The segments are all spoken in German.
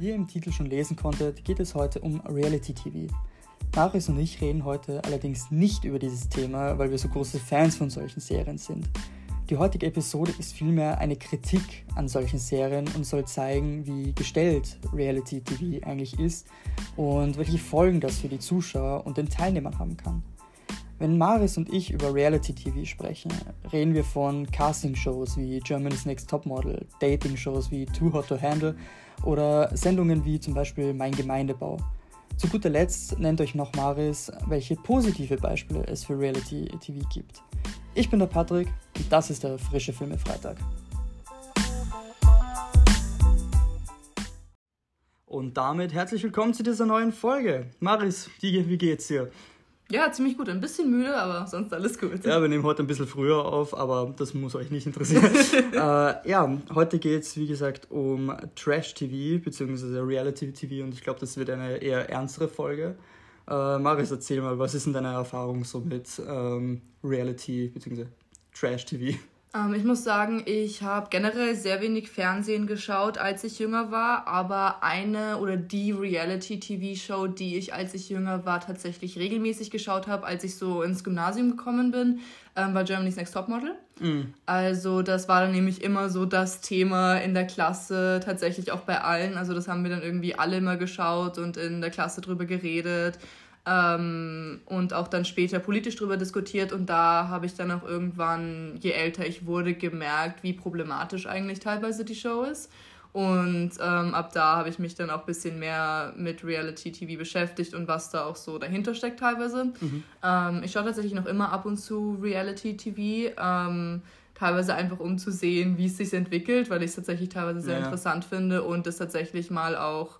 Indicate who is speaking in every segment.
Speaker 1: Wie ihr im Titel schon lesen konntet, geht es heute um Reality TV. Marius und ich reden heute allerdings nicht über dieses Thema, weil wir so große Fans von solchen Serien sind. Die heutige Episode ist vielmehr eine Kritik an solchen Serien und soll zeigen, wie gestellt Reality TV eigentlich ist und welche Folgen das für die Zuschauer und den Teilnehmern haben kann. Wenn Maris und ich über Reality TV sprechen, reden wir von Casting-Shows wie Germany's Next Topmodel, Dating-Shows wie Too Hot to Handle oder Sendungen wie zum Beispiel Mein Gemeindebau. Zu guter Letzt nennt euch noch Maris, welche positive Beispiele es für Reality TV gibt. Ich bin der Patrick und das ist der frische Filme Freitag. Und damit herzlich willkommen zu dieser neuen Folge. Maris, wie geht's dir?
Speaker 2: Ja, ziemlich gut. Ein bisschen müde, aber sonst alles gut.
Speaker 1: Ja, wir nehmen heute ein bisschen früher auf, aber das muss euch nicht interessieren. äh, ja, heute geht es, wie gesagt, um Trash-TV bzw. Reality-TV und ich glaube, das wird eine eher ernstere Folge. Äh, Marius, erzähl mal, was ist denn deine Erfahrung so mit ähm, Reality bzw. Trash-TV?
Speaker 2: Ähm, ich muss sagen, ich habe generell sehr wenig Fernsehen geschaut, als ich jünger war, aber eine oder die Reality-TV-Show, die ich, als ich jünger war, tatsächlich regelmäßig geschaut habe, als ich so ins Gymnasium gekommen bin, ähm, war Germany's Next Topmodel. Mhm. Also das war dann nämlich immer so das Thema in der Klasse, tatsächlich auch bei allen. Also das haben wir dann irgendwie alle immer geschaut und in der Klasse drüber geredet ähm, und auch dann später politisch darüber diskutiert. Und da habe ich dann auch irgendwann, je älter ich wurde, gemerkt, wie problematisch eigentlich teilweise die Show ist. Und ähm, ab da habe ich mich dann auch ein bisschen mehr mit Reality-TV beschäftigt und was da auch so dahinter steckt teilweise. Mhm. Ähm, ich schaue tatsächlich noch immer ab und zu Reality-TV. Ähm, teilweise einfach um zu sehen, wie es sich entwickelt, weil ich es tatsächlich teilweise sehr ja. interessant finde und es tatsächlich mal auch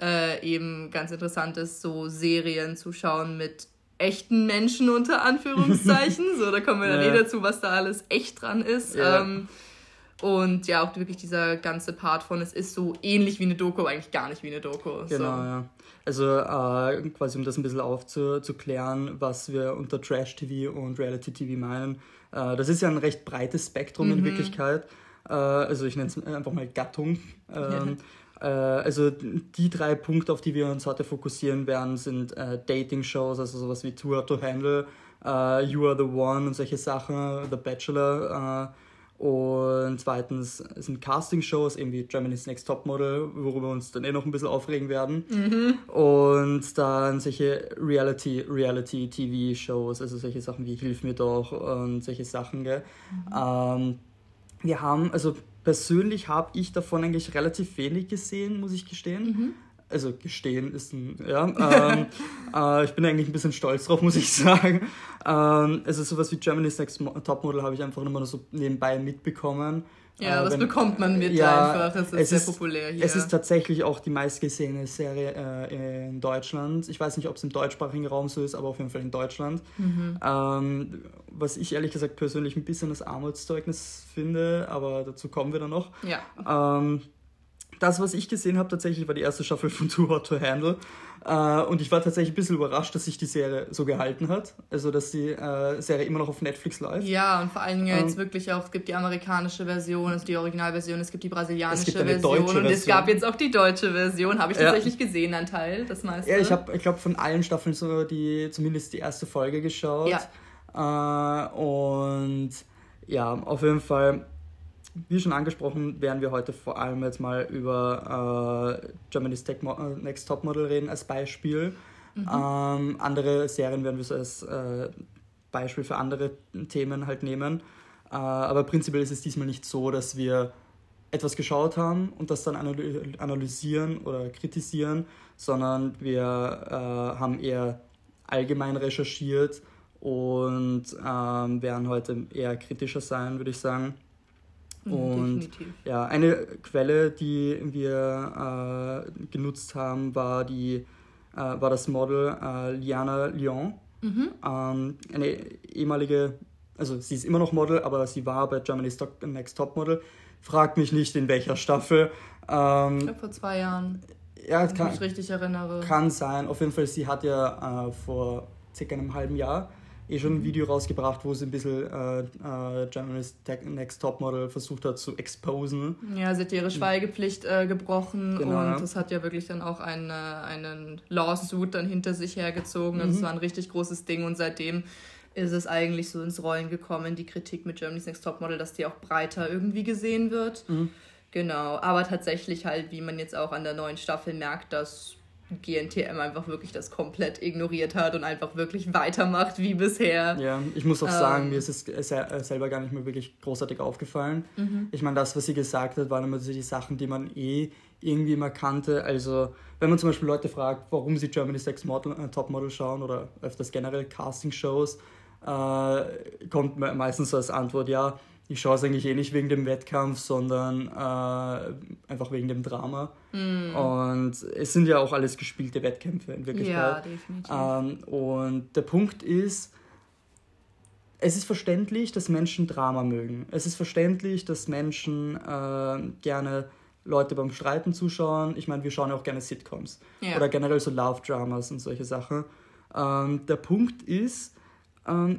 Speaker 2: äh, eben ganz interessant ist, so Serien zu schauen mit echten Menschen unter Anführungszeichen. so, da kommen wir dann ja. eh dazu, was da alles echt dran ist. Ja. Ähm, und ja, auch wirklich dieser ganze Part von, es ist so ähnlich wie eine Doku, aber eigentlich gar nicht wie eine Doku.
Speaker 1: Genau, so. ja. Also äh, quasi um das ein bisschen aufzuklären, was wir unter Trash-TV und Reality-TV meinen. Äh, das ist ja ein recht breites Spektrum mhm. in Wirklichkeit. Äh, also ich nenne es einfach mal Gattung. Ähm, ja. Äh, also die drei Punkte, auf die wir uns heute fokussieren werden, sind äh, Dating-Shows, also sowas wie Tour to Handle, äh, You Are the One und solche Sachen, The Bachelor. Äh, und zweitens sind Casting-Shows, eben wie Germany's Next Topmodel, worüber wir uns dann eh noch ein bisschen aufregen werden. Mhm. Und dann solche Reality-TV-Shows, also solche Sachen wie Hilf mir doch und solche Sachen. Gell? Mhm. Ähm, wir haben, also persönlich habe ich davon eigentlich relativ wenig gesehen, muss ich gestehen. Mhm. Also gestehen ist ein, ja. Ähm, äh, ich bin eigentlich ein bisschen stolz drauf, muss ich sagen. Ähm, also sowas wie Germany's Next Topmodel habe ich einfach immer nur so nebenbei mitbekommen.
Speaker 2: Ja, äh, das wenn, bekommt man mit ja, einfach. Das ist
Speaker 1: es
Speaker 2: sehr
Speaker 1: ist,
Speaker 2: populär hier.
Speaker 1: Es ist tatsächlich auch die meistgesehene Serie äh, in Deutschland. Ich weiß nicht, ob es im deutschsprachigen Raum so ist, aber auf jeden Fall in Deutschland. Mhm. Ähm, was ich ehrlich gesagt persönlich ein bisschen als Armutszeugnis finde, aber dazu kommen wir dann noch. Ja. Ähm, das, was ich gesehen habe, tatsächlich war die erste Staffel von Too Hot to Handle. Äh, und ich war tatsächlich ein bisschen überrascht, dass sich die Serie so gehalten hat. Also, dass die äh, Serie immer noch auf Netflix läuft.
Speaker 2: Ja, und vor allen Dingen ähm, jetzt wirklich auch, es gibt die amerikanische Version, also die Originalversion, es gibt die brasilianische es gibt Version, deutsche Version. Und es gab jetzt auch die deutsche Version. Habe ich tatsächlich ja. gesehen, ein Teil, das meiste.
Speaker 1: Ja, ich habe, ich glaube, von allen Staffeln so die, zumindest die erste Folge geschaut. Ja. Äh, und ja, auf jeden Fall wie schon angesprochen, werden wir heute vor allem jetzt mal über äh, Germany's äh, Next Top Model reden als Beispiel. Mhm. Ähm, andere Serien werden wir so als äh, Beispiel für andere Themen halt nehmen. Äh, aber prinzipiell ist es diesmal nicht so, dass wir etwas geschaut haben und das dann analysieren oder kritisieren, sondern wir äh, haben eher allgemein recherchiert und ähm, werden heute eher kritischer sein, würde ich sagen. Mhm, und Definitiv. ja, eine Quelle, die wir äh, genutzt haben, war, die, äh, war das Model äh, Liana Lyon. Mhm. Ähm, eine ehemalige, also sie ist immer noch Model, aber sie war bei Germany's Next Top Model. Frag mich nicht, in welcher Staffel.
Speaker 2: Ähm, ich glaube vor zwei Jahren.
Speaker 1: Ja,
Speaker 2: kann, ich mich richtig erinnere.
Speaker 1: Kann sein. Auf jeden Fall, sie hat ja äh, vor circa einem halben Jahr eh schon ein Video rausgebracht, wo sie ein bisschen äh, äh, Germany's Next Topmodel versucht hat zu exposen.
Speaker 2: Ja, sie hat ihre Schweigepflicht äh, gebrochen genau, und das hat ja wirklich dann auch eine, einen Lawsuit dann hinter sich hergezogen. Also mhm. es war ein richtig großes Ding und seitdem ist es eigentlich so ins Rollen gekommen, die Kritik mit Germany's Next Topmodel, dass die auch breiter irgendwie gesehen wird. Mhm. Genau, aber tatsächlich halt, wie man jetzt auch an der neuen Staffel merkt, dass GNTM einfach wirklich das komplett ignoriert hat und einfach wirklich weitermacht wie bisher.
Speaker 1: Ja, ich muss auch ähm, sagen, mir ist es selber gar nicht mehr wirklich großartig aufgefallen. Mhm. Ich meine, das, was sie gesagt hat, waren immer so die Sachen, die man eh irgendwie immer kannte. Also, wenn man zum Beispiel Leute fragt, warum sie Germany's Next Model, äh, Topmodel schauen oder öfters generell Casting-Shows, äh, kommt meistens so als Antwort, ja, ich schaue es eigentlich eh nicht wegen dem Wettkampf, sondern äh, einfach wegen dem Drama. Mm. Und es sind ja auch alles gespielte Wettkämpfe in Wirklichkeit. Ja, definitiv. Ähm, und der Punkt ist, es ist verständlich, dass Menschen Drama mögen. Es ist verständlich, dass Menschen äh, gerne Leute beim Streiten zuschauen. Ich meine, wir schauen ja auch gerne Sitcoms. Ja. Oder generell so Love-Dramas und solche Sachen. Ähm, der Punkt ist,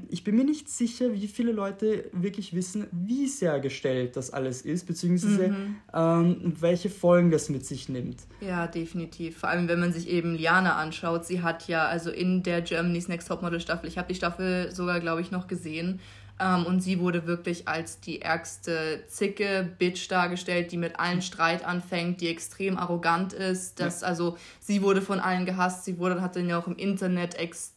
Speaker 1: ich bin mir nicht sicher, wie viele Leute wirklich wissen, wie sehr gestellt das alles ist, beziehungsweise mhm. ähm, welche Folgen das mit sich nimmt.
Speaker 2: Ja, definitiv. Vor allem, wenn man sich eben Liana anschaut. Sie hat ja, also in der Germany's Next Topmodel Staffel, ich habe die Staffel sogar, glaube ich, noch gesehen, ähm, und sie wurde wirklich als die ärgste Zicke, Bitch dargestellt, die mit allen Streit anfängt, die extrem arrogant ist. Das, ja. Also sie wurde von allen gehasst. Sie wurde, hat dann ja auch im Internet extrem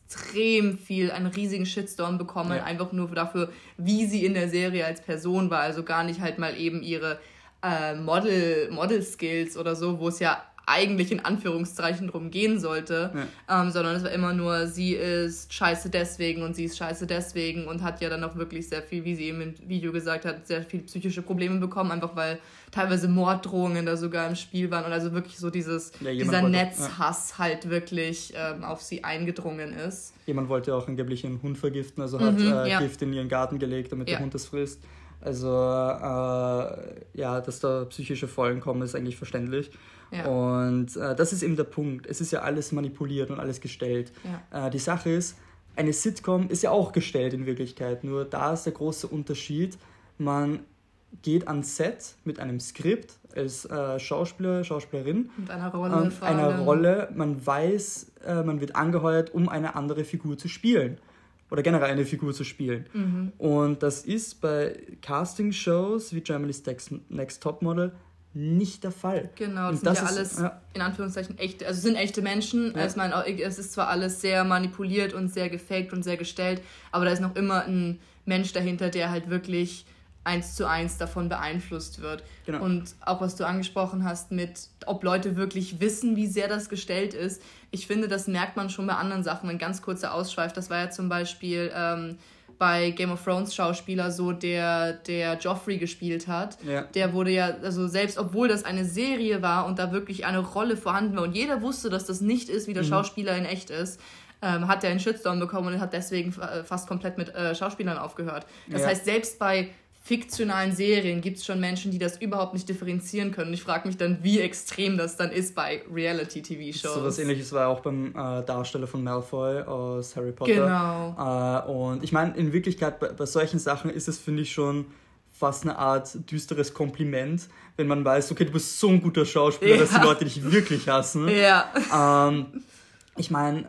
Speaker 2: viel, einen riesigen Shitstorm bekommen, ja. einfach nur dafür, wie sie in der Serie als Person war. Also gar nicht halt mal eben ihre äh, Model, Model Skills oder so, wo es ja eigentlich in Anführungszeichen drum gehen sollte, ja. ähm, sondern es war immer nur, sie ist scheiße deswegen und sie ist scheiße deswegen und hat ja dann auch wirklich sehr viel, wie sie eben im Video gesagt hat, sehr viel psychische Probleme bekommen, einfach weil teilweise Morddrohungen da sogar im Spiel waren und also wirklich so dieses, ja, dieser wollte, Netzhass ja. halt wirklich ähm, auf sie eingedrungen ist.
Speaker 1: Jemand wollte auch angeblich einen Hund vergiften, also hat mhm, äh, Gift in ihren Garten gelegt, damit der Hund das frisst. Also äh, ja, dass da psychische Folgen kommen, ist eigentlich verständlich. Ja. Und äh, das ist eben der Punkt. Es ist ja alles manipuliert und alles gestellt. Ja. Äh, die Sache ist, eine Sitcom ist ja auch gestellt in Wirklichkeit. Nur da ist der große Unterschied. Man geht ans Set mit einem Skript als äh, Schauspieler, Schauspielerin. Mit einer Rolle. Ähm, einer Rolle. Man weiß, äh, man wird angeheuert, um eine andere Figur zu spielen oder generell eine Figur zu spielen. Mhm. Und das ist bei Casting-Shows wie Germany's Next, Next Top Model nicht der Fall. Genau, das,
Speaker 2: das sind ja ist, alles ja. in Anführungszeichen echte, also sind echte Menschen. Ja. Also meine, es ist zwar alles sehr manipuliert und sehr gefaked und sehr gestellt, aber da ist noch immer ein Mensch dahinter, der halt wirklich eins zu eins davon beeinflusst wird. Genau. Und auch was du angesprochen hast mit, ob Leute wirklich wissen, wie sehr das gestellt ist. Ich finde, das merkt man schon bei anderen Sachen. Ein ganz kurzer Ausschweif, das war ja zum Beispiel ähm, bei Game of Thrones Schauspieler so, der, der Joffrey gespielt hat. Ja. Der wurde ja, also selbst obwohl das eine Serie war und da wirklich eine Rolle vorhanden war und jeder wusste, dass das nicht ist, wie der mhm. Schauspieler in echt ist, ähm, hat er einen Shitstorm bekommen und hat deswegen fast komplett mit äh, Schauspielern aufgehört. Das ja. heißt, selbst bei fiktionalen Serien gibt es schon Menschen, die das überhaupt nicht differenzieren können. ich frage mich dann, wie extrem das dann ist bei Reality-TV-Shows.
Speaker 1: So was ähnliches war auch beim äh, Darsteller von Malfoy aus Harry Potter. Genau. Äh, und ich meine, in Wirklichkeit bei, bei solchen Sachen ist es, finde ich, schon fast eine Art düsteres Kompliment, wenn man weiß, okay, du bist so ein guter Schauspieler, ja. dass die Leute dich wirklich hassen. Ja. Ähm, ich meine,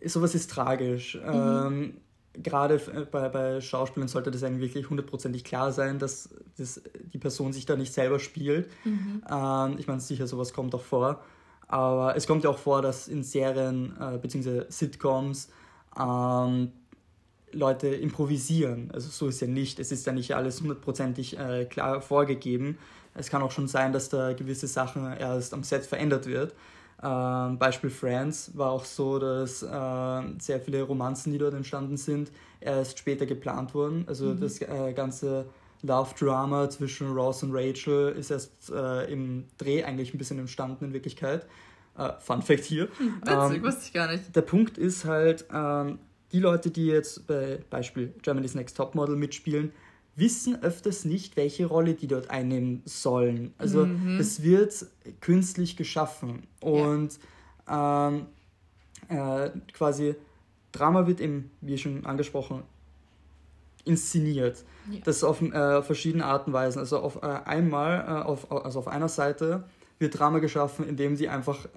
Speaker 1: äh, sowas ist tragisch. Mhm. Ähm, gerade äh, bei, bei Schauspielern sollte das eigentlich wirklich hundertprozentig klar sein, dass das, die Person sich da nicht selber spielt. Mhm. Ähm, ich meine, sicher, sowas kommt auch vor. Aber es kommt ja auch vor, dass in Serien äh, bzw. Sitcoms ähm, Leute improvisieren. Also so ist ja nicht. Es ist ja nicht alles hundertprozentig äh, klar vorgegeben. Es kann auch schon sein, dass da gewisse Sachen erst am Set verändert wird. Ähm, Beispiel Friends war auch so, dass äh, sehr viele Romanzen, die dort entstanden sind, erst später geplant wurden. Also mhm. das äh, ganze Love-Drama zwischen Ross und Rachel ist erst äh, im Dreh eigentlich ein bisschen entstanden in Wirklichkeit. Äh, Fun Fact hier.
Speaker 2: Hm, witzig, ähm, wusste ich gar nicht.
Speaker 1: Der Punkt ist halt, ähm, die Leute, die jetzt bei Beispiel Germany's Next Topmodel mitspielen, wissen öfters nicht, welche Rolle die dort einnehmen sollen. Also mhm. es wird künstlich geschaffen und ja. ähm, äh, quasi Drama wird eben, wie schon angesprochen, inszeniert. Ja. Das auf äh, verschiedene Arten und Weisen. Also auf äh, einmal, äh, auf, also auf einer Seite wird Drama geschaffen, indem sie einfach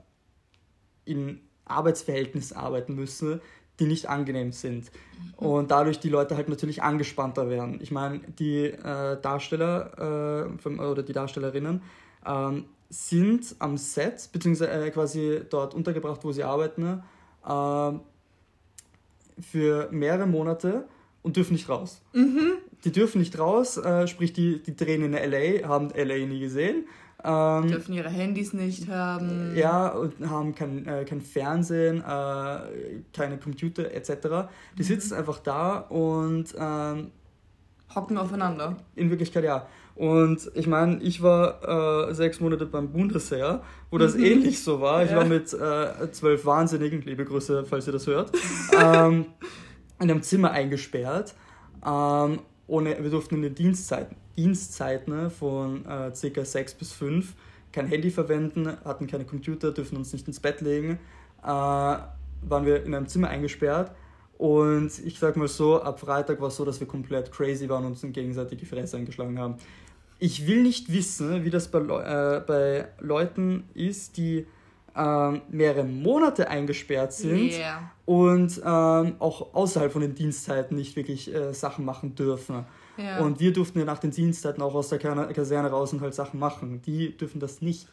Speaker 1: in Arbeitsverhältnissen arbeiten müssen, die nicht angenehm sind. Und dadurch die Leute halt natürlich angespannter werden. Ich meine, die äh, Darsteller äh, oder die Darstellerinnen ähm, sind am Set, beziehungsweise äh, quasi dort untergebracht, wo sie arbeiten, äh, für mehrere Monate und dürfen nicht raus. Mhm. Die dürfen nicht raus, äh, sprich, die, die drehen in LA, haben LA nie gesehen.
Speaker 2: Ähm, dürfen ihre Handys nicht haben.
Speaker 1: Ja, und haben kein, äh, kein Fernsehen, äh, keine Computer etc. Die mhm. sitzen einfach da und ähm,
Speaker 2: hocken aufeinander.
Speaker 1: In Wirklichkeit ja. Und ich meine, ich war äh, sechs Monate beim Bundesheer, wo das mhm. ähnlich so war. Ich ja. war mit äh, zwölf Wahnsinnigen, liebe Grüße, falls ihr das hört, ähm, in einem Zimmer eingesperrt. Ähm, ohne, wir durften in den Dienstzeiten, Dienstzeiten ne, von äh, ca. 6 bis 5 kein Handy verwenden, hatten keine Computer, dürfen uns nicht ins Bett legen, äh, waren wir in einem Zimmer eingesperrt. Und ich sag mal so, ab Freitag war es so, dass wir komplett crazy waren und uns gegenseitig die Fresse eingeschlagen haben. Ich will nicht wissen, wie das bei, äh, bei Leuten ist, die ähm, mehrere Monate eingesperrt sind yeah. und ähm, auch außerhalb von den Dienstzeiten nicht wirklich äh, Sachen machen dürfen. Ja. Und wir durften ja nach den Dienstzeiten auch aus der Kaserne raus und halt Sachen machen. Die dürfen das nicht.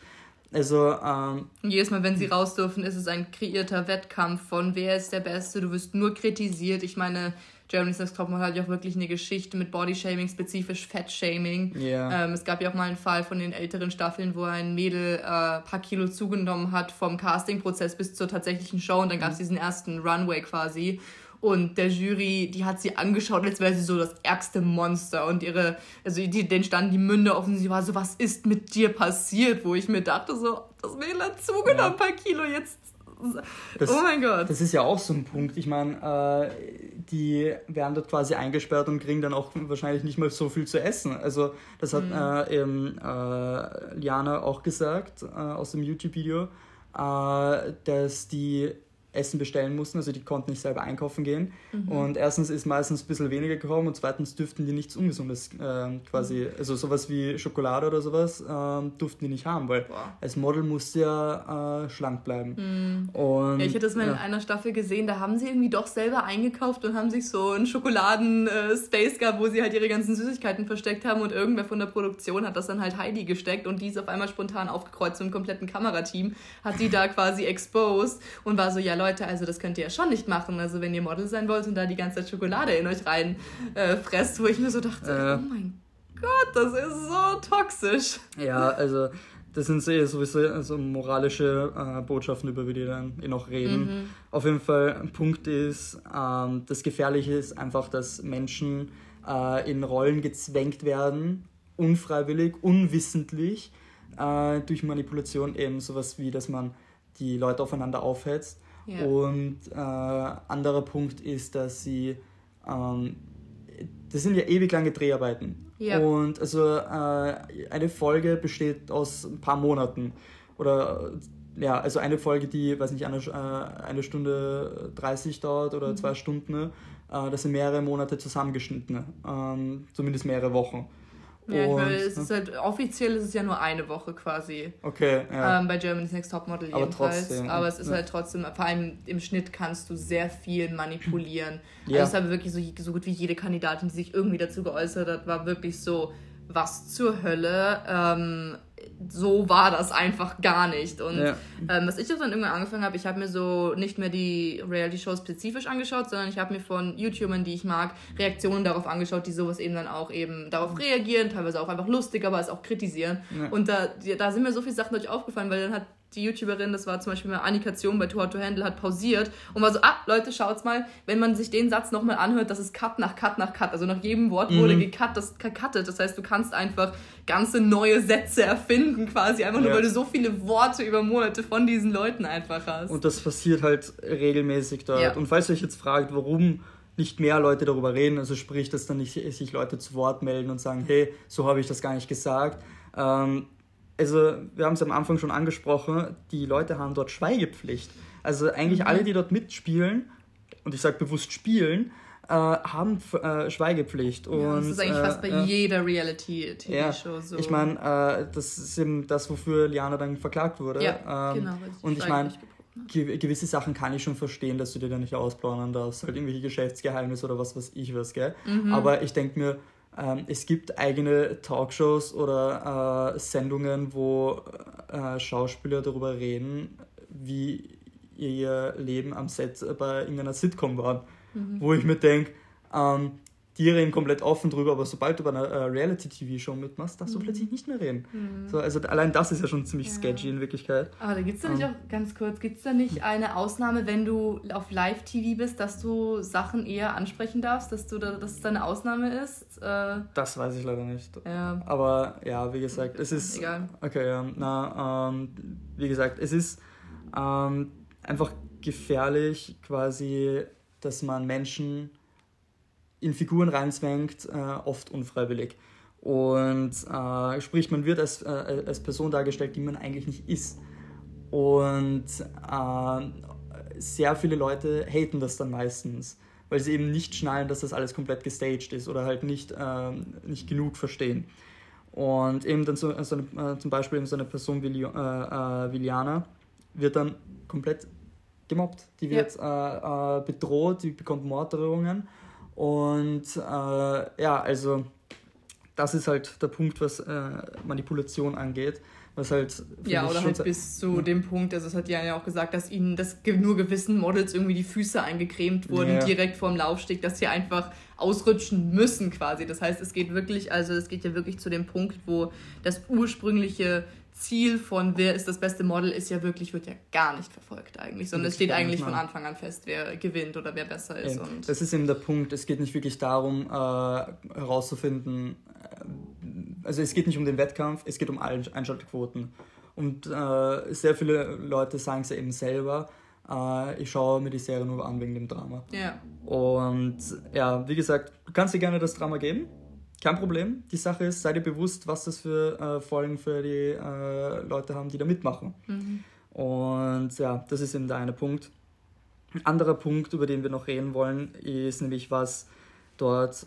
Speaker 1: Also, ähm,
Speaker 2: Jedes Mal, wenn sie raus dürfen, ist es ein kreierter Wettkampf von wer ist der Beste. Du wirst nur kritisiert. Ich meine, Germany's Next Topmodel hat ja auch wirklich eine Geschichte mit Bodyshaming, spezifisch Fettshaming. Yeah. Ähm, es gab ja auch mal einen Fall von den älteren Staffeln, wo ein Mädel äh, paar Kilo zugenommen hat vom Castingprozess bis zur tatsächlichen Show und dann gab es mhm. diesen ersten Runway quasi. Und der Jury, die hat sie angeschaut, als wäre sie so das ärgste Monster. Und ihre, also die, denen standen die Münde offen. Sie war so, was ist mit dir passiert? Wo ich mir dachte, so, das Mädel hat zugenommen, ja. ein paar Kilo, jetzt
Speaker 1: das, oh mein Gott. Das ist ja auch so ein Punkt. Ich meine, äh, die werden dort quasi eingesperrt und kriegen dann auch wahrscheinlich nicht mal so viel zu essen. Also das hat mhm. äh, eben äh, Liana auch gesagt äh, aus dem YouTube-Video, äh, dass die Essen bestellen mussten, also die konnten nicht selber einkaufen gehen. Mhm. Und erstens ist meistens ein bisschen weniger gekommen und zweitens dürften die nichts Ungesundes äh, quasi, mhm. also sowas wie Schokolade oder sowas, äh, durften die nicht haben, weil Boah. als Model musste ja äh, schlank bleiben.
Speaker 2: Mhm. Und, ja, ich hatte das mal in einer Staffel gesehen, da haben sie irgendwie doch selber eingekauft und haben sich so einen Schokoladen-Space gehabt, wo sie halt ihre ganzen Süßigkeiten versteckt haben und irgendwer von der Produktion hat das dann halt Heidi gesteckt und die ist auf einmal spontan aufgekreuzt zum kompletten Kamerateam, hat die da quasi exposed und war so, ja Leute, Leute, also das könnt ihr ja schon nicht machen. Also wenn ihr Model sein wollt und da die ganze Zeit Schokolade in euch rein äh, fresst, wo ich mir so dachte, äh. oh mein Gott, das ist so toxisch.
Speaker 1: Ja, also das sind sowieso also moralische äh, Botschaften, über die wir dann eh noch reden. Mhm. Auf jeden Fall, ein Punkt ist, ähm, das Gefährliche ist einfach, dass Menschen äh, in Rollen gezwängt werden, unfreiwillig, unwissentlich, äh, durch Manipulation eben sowas wie, dass man die Leute aufeinander aufhetzt. Ja. Und äh, anderer Punkt ist, dass sie, ähm, das sind ja ewig lange Dreharbeiten. Ja. Und also äh, eine Folge besteht aus ein paar Monaten. Oder ja, also eine Folge, die, weiß nicht, eine, äh, eine Stunde 30 dauert oder mhm. zwei Stunden, äh, das sind mehrere Monate zusammengeschnitten, ähm, zumindest mehrere Wochen.
Speaker 2: Ja, und, ich es ist halt, offiziell ist es ja nur eine Woche quasi.
Speaker 1: Okay,
Speaker 2: ja. Ähm, bei Germany's Next Topmodel Aber jedenfalls. Trotzdem, Aber es ist ja. halt trotzdem, vor allem im Schnitt kannst du sehr viel manipulieren. Ja. Also es war wirklich so, so gut wie jede Kandidatin, die sich irgendwie dazu geäußert hat, war wirklich so, was zur Hölle. Ähm, so war das einfach gar nicht. Und ja. ähm, was ich dann irgendwann angefangen habe, ich habe mir so nicht mehr die Reality-Shows spezifisch angeschaut, sondern ich habe mir von YouTubern, die ich mag, Reaktionen darauf angeschaut, die sowas eben dann auch eben darauf reagieren, teilweise auch einfach lustig, aber es auch kritisieren. Ja. Und da, da sind mir so viele Sachen durch aufgefallen, weil dann hat die YouTuberin, das war zum Beispiel mal Annika Zion bei Too Hot to Handle, hat pausiert und war so, ah, Leute, schaut's mal, wenn man sich den Satz nochmal anhört, das ist Cut nach Cut nach Cut. Also nach jedem Wort mhm. wurde gecut, das gecuttet. Das heißt, du kannst einfach ganze neue Sätze erfinden, quasi, einfach nur, ja. weil du so viele Worte über Monate von diesen Leuten einfach hast.
Speaker 1: Und das passiert halt regelmäßig dort. Ja. Und falls ihr euch jetzt fragt, warum nicht mehr Leute darüber reden, also sprich, dass dann nicht sich Leute zu Wort melden und sagen, hey, so habe ich das gar nicht gesagt. Ähm, also wir haben es am Anfang schon angesprochen, die Leute haben dort Schweigepflicht. Also eigentlich mhm. alle, die dort mitspielen, und ich sage bewusst spielen, äh, haben äh, Schweigepflicht. Und, ja, das ist eigentlich äh, fast bei äh, jeder Reality-TV-Show ja, so. Ich meine, äh, das ist eben das, wofür Liana dann verklagt wurde. Ja, ähm, genau. Und ich meine, gewisse Sachen kann ich schon verstehen, dass du dir da nicht ausplaudern darfst. Halt irgendwelche Geschäftsgeheimnisse oder was weiß ich was, gell? Mhm. Aber ich denke mir, ähm, es gibt eigene Talkshows oder äh, Sendungen, wo äh, Schauspieler darüber reden, wie ihr Leben am Set bei irgendeiner Sitcom war. Mhm. Wo ich mir denke, ähm, die reden komplett offen drüber, aber sobald du bei einer äh, Reality-TV-Show mitmachst, darfst du mhm. plötzlich nicht mehr reden. Mhm. So, also allein das ist ja schon ziemlich ja. sketchy in Wirklichkeit.
Speaker 2: Aber da gibt es da nicht ähm. auch, ganz kurz, gibt es da nicht eine Ausnahme, wenn du auf Live-TV bist, dass du Sachen eher ansprechen darfst, dass, du da, dass es da eine Ausnahme ist? Äh,
Speaker 1: das weiß ich leider nicht. Ja. Aber ja, wie gesagt, es ist... Egal. Okay, ja, na, ähm, wie gesagt, es ist ähm, einfach gefährlich quasi, dass man Menschen in Figuren reinzwängt, äh, oft unfreiwillig. Und äh, sprich, man wird als, äh, als Person dargestellt, die man eigentlich nicht ist. Und äh, sehr viele Leute haten das dann meistens, weil sie eben nicht schnallen, dass das alles komplett gestaged ist oder halt nicht, ähm, nicht genug verstehen. Und eben dann so, so eine, äh, zum Beispiel eben so eine Person wie, äh, wie Liana wird dann komplett gemobbt. Die wird ja. bedroht, die bekommt Morddrohungen und äh, ja, also das ist halt der Punkt, was äh, Manipulation angeht. Was halt
Speaker 2: ja, oder halt bis zu ja. dem Punkt, also es hat ja auch gesagt, dass ihnen dass nur gewissen Models irgendwie die Füße eingecremt wurden, ja. direkt vorm Laufsteg, dass sie einfach ausrutschen müssen quasi. Das heißt, es geht wirklich, also es geht ja wirklich zu dem Punkt, wo das ursprüngliche Ziel von wer ist das beste Model ist ja wirklich, wird ja gar nicht verfolgt eigentlich, sondern es steht eigentlich von Anfang an fest, wer gewinnt oder wer besser ist.
Speaker 1: Ja, und das ist eben der Punkt. Es geht nicht wirklich darum, äh, herauszufinden, äh, also es geht nicht um den Wettkampf, es geht um Einschaltquoten. Und äh, sehr viele Leute sagen es ja eben selber, äh, ich schaue mir die Serie nur an wegen dem Drama. Ja. Und ja, wie gesagt, du kannst dir gerne das Drama geben kein Problem. Die Sache ist, sei dir bewusst, was das für äh, Folgen für die äh, Leute haben, die da mitmachen. Mhm. Und ja, das ist eben der eine Punkt. Ein anderer Punkt, über den wir noch reden wollen, ist nämlich, was dort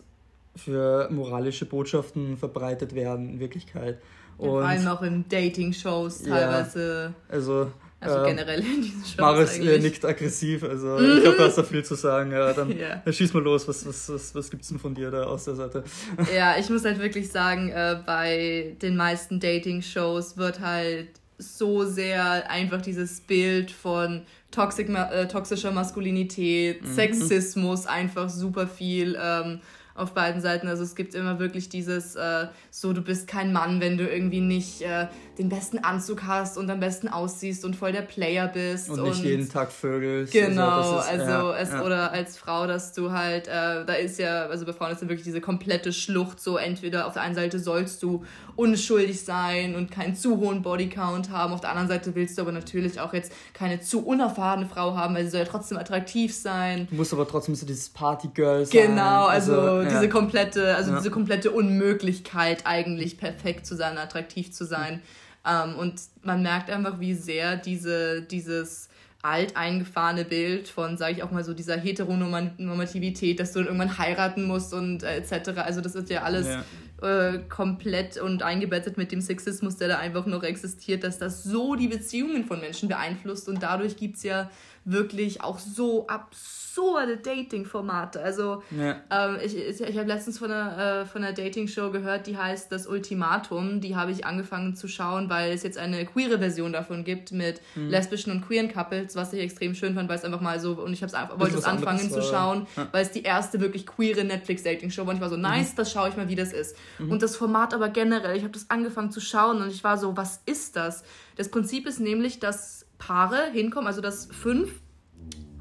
Speaker 1: für moralische Botschaften verbreitet werden in Wirklichkeit.
Speaker 2: Und, vor allem auch in Dating-Shows teilweise. Ja, also also
Speaker 1: generell in diesen Shows Maris äh, nickt aggressiv, also mhm. ich glaube, du hast da viel zu sagen. Ja, dann, ja. dann schieß mal los, was, was, was, was gibt es denn von dir da aus der Seite?
Speaker 2: Ja, ich muss halt wirklich sagen, äh, bei den meisten Dating-Shows wird halt so sehr einfach dieses Bild von toxic, äh, toxischer Maskulinität, mhm. Sexismus einfach super viel ähm, auf beiden Seiten. Also es gibt immer wirklich dieses, äh, so du bist kein Mann, wenn du irgendwie nicht äh, den besten Anzug hast und am besten aussiehst und voll der Player bist. Und, und nicht jeden Tag vögelst. Genau, also, ist, also ja, es, ja. oder als Frau, dass du halt, äh, da ist ja, also bei Frauen ist ja wirklich diese komplette Schlucht, so entweder auf der einen Seite sollst du unschuldig sein und keinen zu hohen Bodycount haben, auf der anderen Seite willst du aber natürlich auch jetzt keine zu unerfahrene Frau haben, weil sie soll ja trotzdem attraktiv sein.
Speaker 1: Du musst aber trotzdem so dieses Partygirl sein. Genau,
Speaker 2: also, also ja. diese komplette, also diese komplette Unmöglichkeit eigentlich perfekt zu sein, attraktiv zu sein. Ähm, und man merkt einfach, wie sehr diese, dieses alteingefahrene Bild von, sage ich auch mal so, dieser Heteronormativität, dass du irgendwann heiraten musst und äh, etc. Also das ist ja alles ja. Äh, komplett und eingebettet mit dem Sexismus, der da einfach noch existiert, dass das so die Beziehungen von Menschen beeinflusst. Und dadurch gibt es ja wirklich auch so absurde Dating-Formate. Also ja. ähm, ich, ich, ich habe letztens von einer, äh, von einer Dating-Show gehört, die heißt Das Ultimatum. Die habe ich angefangen zu schauen, weil es jetzt eine queere Version davon gibt mit mhm. lesbischen und queeren Couples, was ich extrem schön fand, weil es einfach mal so, und ich wollte es anfangen zu schauen, ja. weil es die erste wirklich queere Netflix-Dating-Show war und ich war so, nice, mhm. das schaue ich mal, wie das ist. Mhm. Und das Format aber generell, ich habe das angefangen zu schauen und ich war so, was ist das? Das Prinzip ist nämlich, dass Paare hinkommen, also dass fünf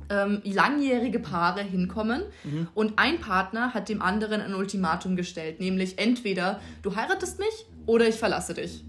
Speaker 2: ähm, langjährige Paare hinkommen mhm. und ein Partner hat dem anderen ein Ultimatum gestellt, nämlich entweder du heiratest mich oder ich verlasse dich.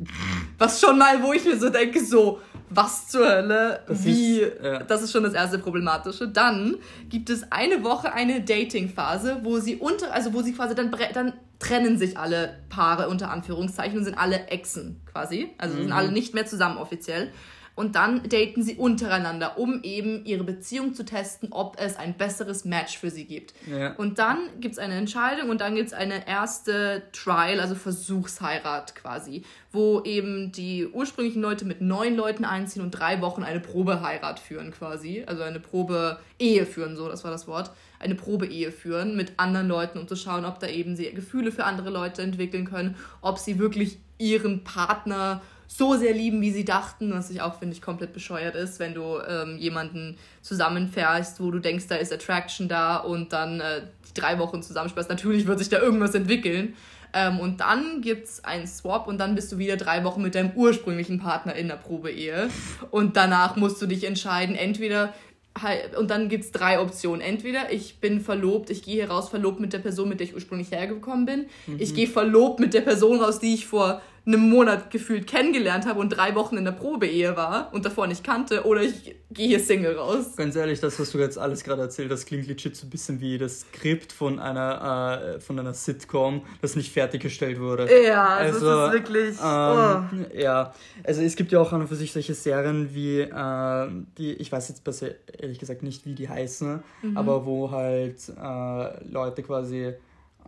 Speaker 2: Was schon mal, wo ich mir so denke, so, was zur Hölle, das wie, ist, ja. das ist schon das erste Problematische. Dann gibt es eine Woche eine Dating-Phase, wo sie unter, also wo sie quasi dann, dann trennen sich alle Paare unter Anführungszeichen und sind alle Exen quasi, also mhm. sind alle nicht mehr zusammen offiziell. Und dann daten sie untereinander, um eben ihre Beziehung zu testen, ob es ein besseres Match für sie gibt. Ja. Und dann gibt es eine Entscheidung und dann gibt es eine erste Trial, also Versuchsheirat quasi, wo eben die ursprünglichen Leute mit neun Leuten einziehen und drei Wochen eine Probeheirat führen quasi, also eine Probe-Ehe führen, so, das war das Wort eine Probeehe führen mit anderen Leuten, um zu schauen, ob da eben sie Gefühle für andere Leute entwickeln können, ob sie wirklich ihren Partner so sehr lieben, wie sie dachten, was ich auch finde ich komplett bescheuert ist, wenn du ähm, jemanden zusammenfährst, wo du denkst, da ist Attraction da und dann äh, drei Wochen zusammensperrst. Natürlich wird sich da irgendwas entwickeln. Ähm, und dann gibt es einen Swap und dann bist du wieder drei Wochen mit deinem ursprünglichen Partner in der Probeehe. Und danach musst du dich entscheiden, entweder und dann gibt es drei Optionen. Entweder ich bin verlobt, ich gehe hier raus verlobt mit der Person, mit der ich ursprünglich hergekommen bin. Mhm. Ich gehe verlobt mit der Person raus, die ich vor einem Monat gefühlt kennengelernt habe und drei Wochen in der Probeehe war und davor nicht kannte, oder ich gehe hier Single raus.
Speaker 1: Ganz ehrlich, das, was du jetzt alles gerade erzählt das klingt legit so ein bisschen wie das Skript von einer, äh, von einer Sitcom, das nicht fertiggestellt wurde. Ja, also, das ist wirklich. Ähm, oh. Ja, also es gibt ja auch an und für sich solche Serien wie, äh, die, ich weiß jetzt besser ehrlich gesagt nicht, wie die heißen, mhm. aber wo halt äh, Leute quasi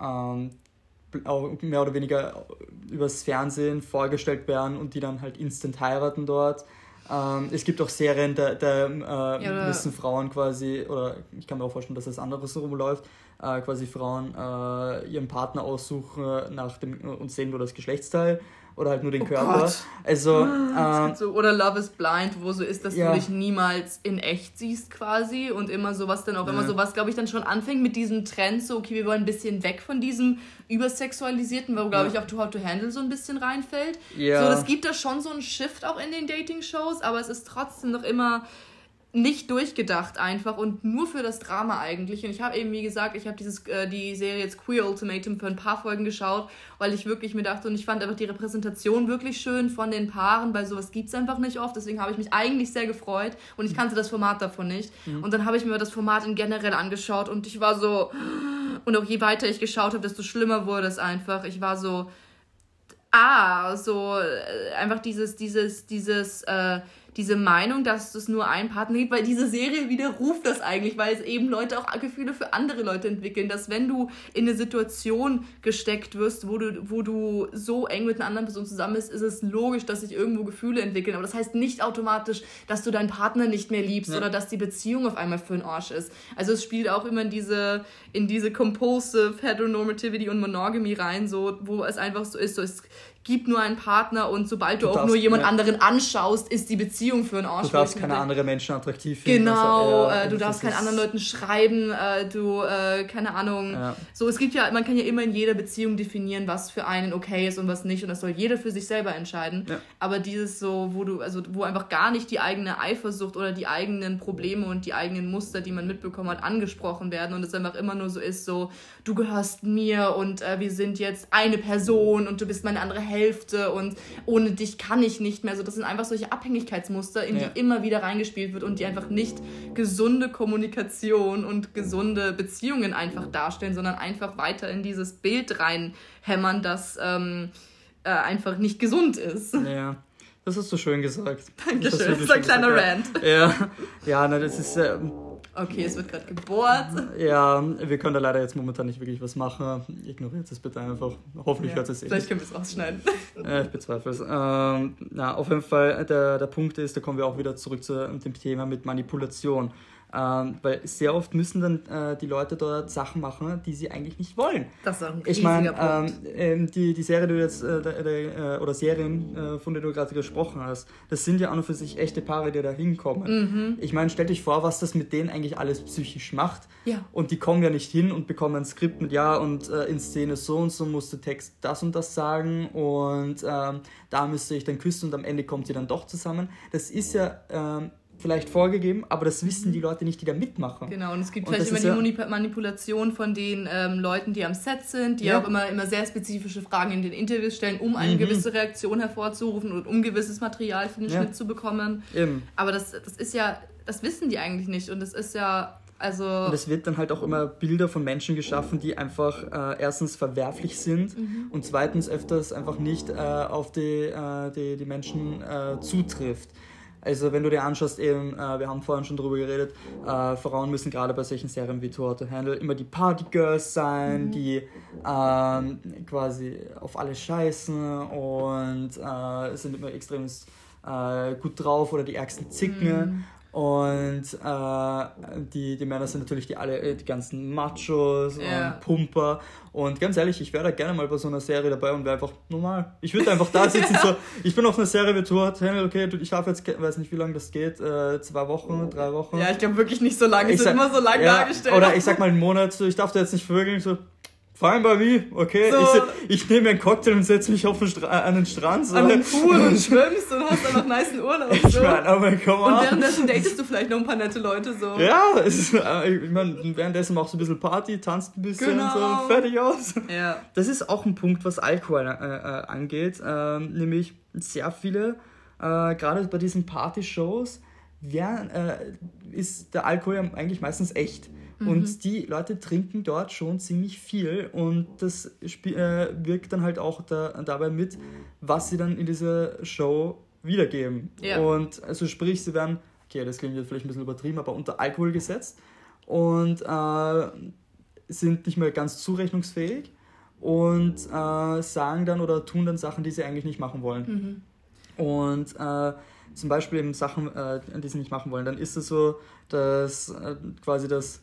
Speaker 1: ähm, mehr oder weniger übers Fernsehen vorgestellt werden und die dann halt instant heiraten dort. Ähm, es gibt auch Serien, da, da äh, ja, müssen Frauen quasi, oder ich kann mir auch vorstellen, dass es anderes rumläuft, äh, quasi Frauen äh, ihren Partner aussuchen nach dem, und sehen nur das Geschlechtsteil oder halt nur den oh Körper. Gott. Also
Speaker 2: ähm, so, oder Love is Blind, wo so ist, dass ja. du dich niemals in echt siehst quasi und immer sowas dann auch ja. immer sowas, glaube ich, dann schon anfängt mit diesem Trend so okay, wir wollen ein bisschen weg von diesem übersexualisierten, wo glaube ich auch Too Hot to Handle so ein bisschen reinfällt. Ja. So, es gibt da schon so einen Shift auch in den Dating Shows, aber es ist trotzdem noch immer nicht durchgedacht einfach und nur für das Drama eigentlich. Und ich habe eben, wie gesagt, ich habe dieses äh, die Serie jetzt Queer Ultimatum für ein paar Folgen geschaut, weil ich wirklich mir dachte und ich fand einfach die Repräsentation wirklich schön von den Paaren, weil sowas gibt es einfach nicht oft. Deswegen habe ich mich eigentlich sehr gefreut und ich kannte das Format davon nicht. Mhm. Und dann habe ich mir das Format in generell angeschaut und ich war so und auch je weiter ich geschaut habe, desto schlimmer wurde es einfach. Ich war so ah, so äh, einfach dieses dieses dieses äh, diese Meinung, dass es nur einen Partner gibt, weil diese Serie widerruft das eigentlich, weil es eben Leute auch Gefühle für andere Leute entwickeln, dass wenn du in eine Situation gesteckt wirst, wo du, wo du so eng mit einer anderen Person zusammen bist, ist es logisch, dass sich irgendwo Gefühle entwickeln. Aber das heißt nicht automatisch, dass du deinen Partner nicht mehr liebst ja. oder dass die Beziehung auf einmal für einen Arsch ist. Also es spielt auch immer in diese, in diese compulsive Heteronormativity und Monogamy rein, so, wo es einfach so ist, so es gibt nur einen Partner und sobald du, du auch nur jemand ja. anderen anschaust, ist die Beziehung für einen Arsch.
Speaker 1: Du darfst keine anderen Menschen attraktiv finden.
Speaker 2: Genau, also, äh, du darfst keinen anderen Leuten schreiben, äh, du, äh, keine Ahnung. Ja. So, es gibt ja, man kann ja immer in jeder Beziehung definieren, was für einen okay ist und was nicht und das soll jeder für sich selber entscheiden. Ja. Aber dieses so, wo du, also wo einfach gar nicht die eigene Eifersucht oder die eigenen Probleme und die eigenen Muster, die man mitbekommen hat, angesprochen werden und es einfach immer nur so ist, so, du gehörst mir und äh, wir sind jetzt eine Person und du bist meine andere Hälfte und ohne dich kann ich nicht mehr. So, das sind einfach solche Abhängigkeitsmuster, in die ja. immer wieder reingespielt wird und die einfach nicht gesunde Kommunikation und gesunde Beziehungen einfach darstellen, sondern einfach weiter in dieses Bild reinhämmern, das ähm, äh, einfach nicht gesund ist.
Speaker 1: Ja. Das hast du schön gesagt. Dankeschön. Das, ist ein kleiner Rant. Ja, ja na, das ist. Äh,
Speaker 2: Okay, es wird gerade gebohrt.
Speaker 1: Ja, wir können da leider jetzt momentan nicht wirklich was machen. Ignoriert es bitte einfach. Hoffentlich ja, hört es eh.
Speaker 2: Vielleicht können wir es rausschneiden.
Speaker 1: Ja, ich bezweifle es. Ähm, na, auf jeden Fall, der, der Punkt ist, da kommen wir auch wieder zurück zu dem Thema mit Manipulation. Ähm, weil sehr oft müssen dann äh, die Leute dort Sachen machen, die sie eigentlich nicht wollen. Das ist auch ein Ich meine, ähm, ähm, die, die Serie, die du jetzt, äh, der, der, äh, oder Serien, äh, von denen du gerade gesprochen hast, das sind ja auch und für sich echte Paare, die da hinkommen. Mhm. Ich meine, stell dich vor, was das mit denen eigentlich alles psychisch macht. Ja. Und die kommen ja nicht hin und bekommen ein Skript mit, ja, und äh, in Szene so und so musst du Text das und das sagen und ähm, da müsste ich dann küssen und am Ende kommt sie dann doch zusammen. Das ist ja ähm, vielleicht vorgegeben, aber das wissen die Leute nicht, die da mitmachen.
Speaker 2: Genau, und es gibt und vielleicht immer die ja Manipulation von den ähm, Leuten, die am Set sind, die ja. auch immer, immer sehr spezifische Fragen in den Interviews stellen, um eine mhm. gewisse Reaktion hervorzurufen und um gewisses Material für den ja. Schnitt zu bekommen. Eben. Aber das, das ist ja, das wissen die eigentlich nicht und das ist ja also
Speaker 1: und es wird dann halt auch immer Bilder von Menschen geschaffen, die einfach äh, erstens verwerflich sind mhm. und zweitens öfters einfach nicht äh, auf die, äh, die, die Menschen äh, zutrifft. Also wenn du dir anschaust, eben, äh, wir haben vorhin schon drüber geredet, äh, Frauen müssen gerade bei solchen Serien wie Too Hot to Handle immer die Partygirls sein, mhm. die ähm, quasi auf alles scheißen und äh, sind immer extrem äh, gut drauf oder die ärgsten Zicken. Mhm. Und äh, die, die Männer sind natürlich die alle äh, die ganzen Machos yeah. und Pumper. Und ganz ehrlich, ich wäre da gerne mal bei so einer Serie dabei und wäre einfach normal. Ich würde einfach da sitzen, ja. so, ich bin auf einer Serie wie Tour, okay, ich habe jetzt, weiß nicht, wie lange das geht, äh, zwei Wochen, drei Wochen.
Speaker 2: Ja, ich glaube wirklich nicht so lange, es wird immer so lange
Speaker 1: ja, dargestellt. Oder ich sag mal einen Monat, so, ich darf da jetzt nicht vögeln, so, Fine bei mir, okay. So. Ich, ich nehme mir einen Cocktail und setze mich auf den Stra an den Strand. So.
Speaker 2: An den Pool und schwimmst und hast einfach nice Urlaub. So. Ich mein, on. Und währenddessen datest du vielleicht noch ein paar nette Leute so.
Speaker 1: Ja, ist, äh, ich meine, währenddessen machst du ein bisschen Party, tanzt ein bisschen genau. so fertig aus. Ja. Das ist auch ein Punkt, was Alkohol äh, äh, angeht. Ähm, nämlich sehr viele, äh, gerade bei diesen Party-Shows, äh, ist der Alkohol ja eigentlich meistens echt. Und mhm. die Leute trinken dort schon ziemlich viel und das äh, wirkt dann halt auch da, dabei mit, was sie dann in dieser Show wiedergeben. Ja. Und also sprich, sie werden, okay, das klingt jetzt vielleicht ein bisschen übertrieben, aber unter Alkohol gesetzt und äh, sind nicht mehr ganz zurechnungsfähig und äh, sagen dann oder tun dann Sachen, die sie eigentlich nicht machen wollen. Mhm. Und äh, zum Beispiel eben Sachen, äh, die sie nicht machen wollen, dann ist es so, dass äh, quasi das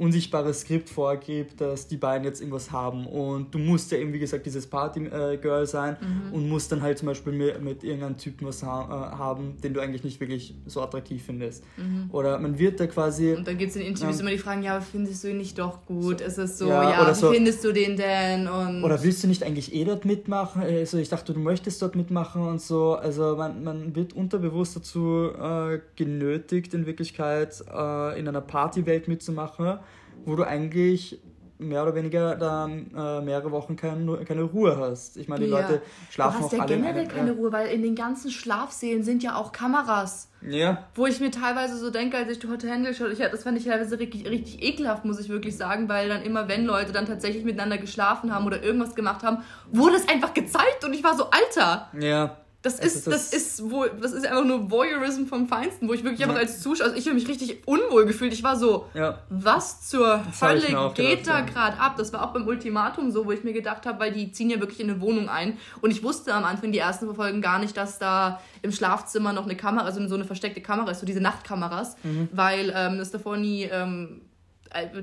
Speaker 1: unsichtbares Skript vorgibt, dass die beiden jetzt irgendwas haben und du musst ja eben, wie gesagt, dieses Party-Girl sein mhm. und musst dann halt zum Beispiel mit, mit irgendeinem Typen was ha äh, haben, den du eigentlich nicht wirklich so attraktiv findest. Mhm. Oder man wird da quasi...
Speaker 2: Und dann gibt es in Interviews ähm, immer die Fragen, ja, findest du ihn nicht doch gut? So, ist es so, ja, ja wie so, findest du den denn? Und
Speaker 1: oder willst du nicht eigentlich eh dort mitmachen? Also ich dachte, du möchtest dort mitmachen und so. Also man, man wird unterbewusst dazu äh, genötigt, in Wirklichkeit äh, in einer Partywelt mitzumachen wo du eigentlich mehr oder weniger dann äh, mehrere Wochen kein, keine Ruhe hast. Ich meine, die ja. Leute schlafen
Speaker 2: du hast auch ja alle generell eine, keine Ruhe, weil in den ganzen Schlafsälen sind ja auch Kameras. Ja. Wo ich mir teilweise so denke, als ich heute Händel schaue, ich, das fand ich teilweise richtig, richtig ekelhaft, muss ich wirklich sagen, weil dann immer, wenn Leute dann tatsächlich miteinander geschlafen haben oder irgendwas gemacht haben, wurde es einfach gezeigt und ich war so, Alter! Ja. Das ist, das, das, ist wohl, das ist einfach nur Voyeurism vom Feinsten, wo ich wirklich ja. einfach als Zuschauer, also ich habe mich richtig unwohl gefühlt. Ich war so, ja. was zur das Hölle geht da gerade ab? Das war auch beim Ultimatum so, wo ich mir gedacht habe, weil die ziehen ja wirklich in eine Wohnung ein. Und ich wusste am Anfang die ersten Folgen gar nicht, dass da im Schlafzimmer noch eine Kamera, also so eine versteckte Kamera ist, so diese Nachtkameras, mhm. weil ähm, das davor nie ähm, äh,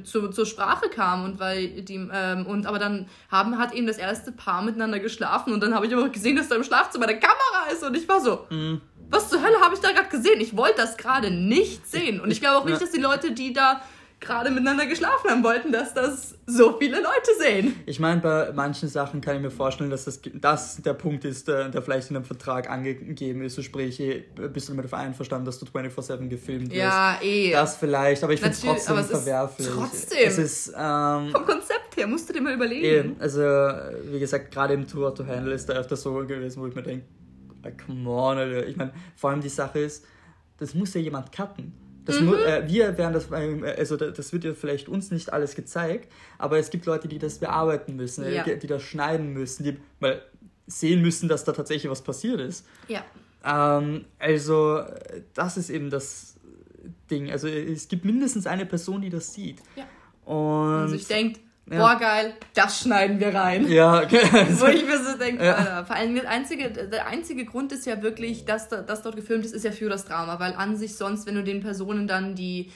Speaker 2: zu, zur Sprache kam und weil die ähm, und aber dann haben hat eben das erste Paar miteinander geschlafen und dann habe ich aber gesehen, dass da im Schlafzimmer eine Kamera ist und ich war so mhm. was zur Hölle habe ich da gerade gesehen? Ich wollte das gerade nicht sehen und ich glaube auch nicht, dass die Leute, die da gerade miteinander geschlafen haben wollten, dass das so viele Leute sehen.
Speaker 1: Ich meine, bei manchen Sachen kann ich mir vorstellen, dass das, das der Punkt ist, der, der vielleicht in einem Vertrag angegeben ist. So sprich, bist du damit einverstanden, dass du 24-7 gefilmt wirst? Ja, eh. Das vielleicht, aber ich finde es trotzdem verwerflich. Trotzdem. Es ist,
Speaker 2: ähm, Vom Konzept her, musst du dir mal überlegen.
Speaker 1: Eben, also, wie gesagt, gerade im Tour to Handle ist da öfter so gewesen, wo ich mir denke, come on, Alter. Ich meine, vor allem die Sache ist, das muss ja jemand cutten. Das mhm. äh, wir werden das, äh, also das wird ja vielleicht uns nicht alles gezeigt, aber es gibt Leute, die das bearbeiten müssen, äh, ja. die, die das schneiden müssen, die mal sehen müssen, dass da tatsächlich was passiert ist. Ja. Ähm, also das ist eben das Ding. Also es gibt mindestens eine Person, die das sieht. Ja.
Speaker 2: Und also ich denke, ja. Boah, geil, das schneiden wir rein. Ja, okay. Wo ich mir so denke, ja. vor allem der einzige, der einzige Grund ist ja wirklich, dass das dort gefilmt ist, ist ja für das Drama, weil an sich sonst, wenn du den Personen dann die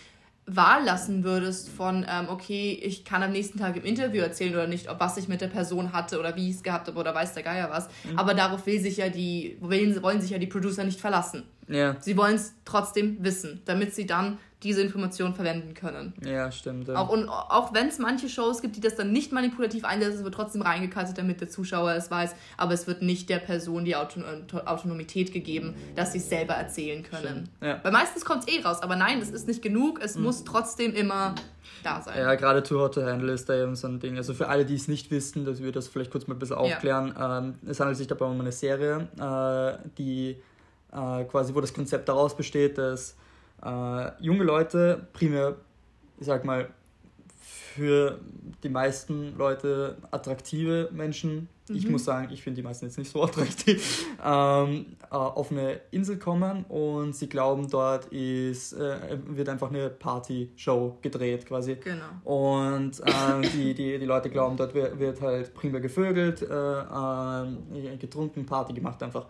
Speaker 2: Wahl lassen würdest von, ähm, okay, ich kann am nächsten Tag im Interview erzählen oder nicht, ob was ich mit der Person hatte oder wie ich es gehabt habe oder weiß der Geier was. Mhm. Aber darauf will sich ja die, wollen, wollen sich ja die Producer nicht verlassen. Ja. Sie wollen es trotzdem wissen, damit sie dann diese Informationen verwenden können.
Speaker 1: Ja, stimmt. Ja.
Speaker 2: Auch, auch wenn es manche Shows gibt, die das dann nicht manipulativ einsetzen, wird trotzdem reingekastet, damit der Zuschauer es weiß. Aber es wird nicht der Person die Auton Autonomität gegeben, dass sie es selber erzählen können. Ja. Weil meistens kommt es eh raus, aber nein, das ist nicht genug. Es mhm. muss trotzdem immer da sein.
Speaker 1: Ja, gerade Too Hot to Handle ist da eben so ein Ding. Also für alle, die es nicht wissen, dass wir das vielleicht kurz mal ein bisschen aufklären. Ja. Ähm, es handelt sich dabei um eine Serie, äh, die äh, quasi, wo das Konzept daraus besteht, dass äh, junge Leute, primär, ich sag mal, für die meisten Leute attraktive Menschen, mhm. ich muss sagen, ich finde die meisten jetzt nicht so attraktiv, ähm, äh, auf eine Insel kommen und sie glauben, dort ist, äh, wird einfach eine Party-Show gedreht quasi. Genau. Und äh, die, die, die Leute glauben, dort wird, wird halt primär gevögelt, äh, getrunken, Party gemacht einfach.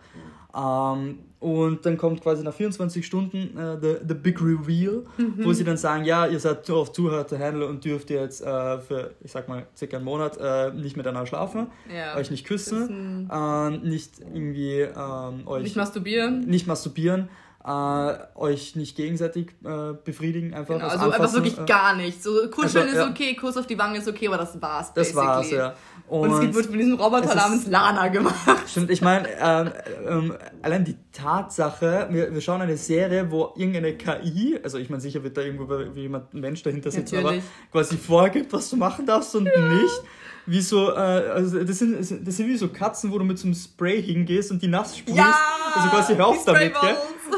Speaker 1: Ähm, und dann kommt quasi nach 24 Stunden äh, the, the Big Reveal, mhm. wo sie dann sagen, ja, ihr seid auf Too Hard to Handle und dürft jetzt äh, für, ich sag mal, circa einen Monat äh, nicht miteinander schlafen, ja. Euch nicht küssen, ähm, nicht irgendwie ähm, euch...
Speaker 2: Nicht masturbieren.
Speaker 1: Nicht masturbieren. Äh, euch nicht gegenseitig äh, befriedigen, einfach.
Speaker 2: Genau, also einfach wirklich äh, gar nicht. So kuscheln also, ist okay, Kuss auf die Wange ist okay, aber das war's.
Speaker 1: Das basically. war's, ja.
Speaker 2: Und, und es wird von diesem Roboter namens Lana gemacht.
Speaker 1: Stimmt, ich meine, ähm, ähm, allein die Tatsache, wir, wir schauen eine Serie, wo irgendeine KI, also ich meine, sicher wird da irgendwo jemand ein Mensch dahinter sitzen, aber quasi vorgibt, was du machen darfst und ja. nicht wie so, äh, also das sind, das sind wie so Katzen, wo du mit so einem Spray hingehst und die nass sprühst. Ja, also quasi hör auf damit, gell?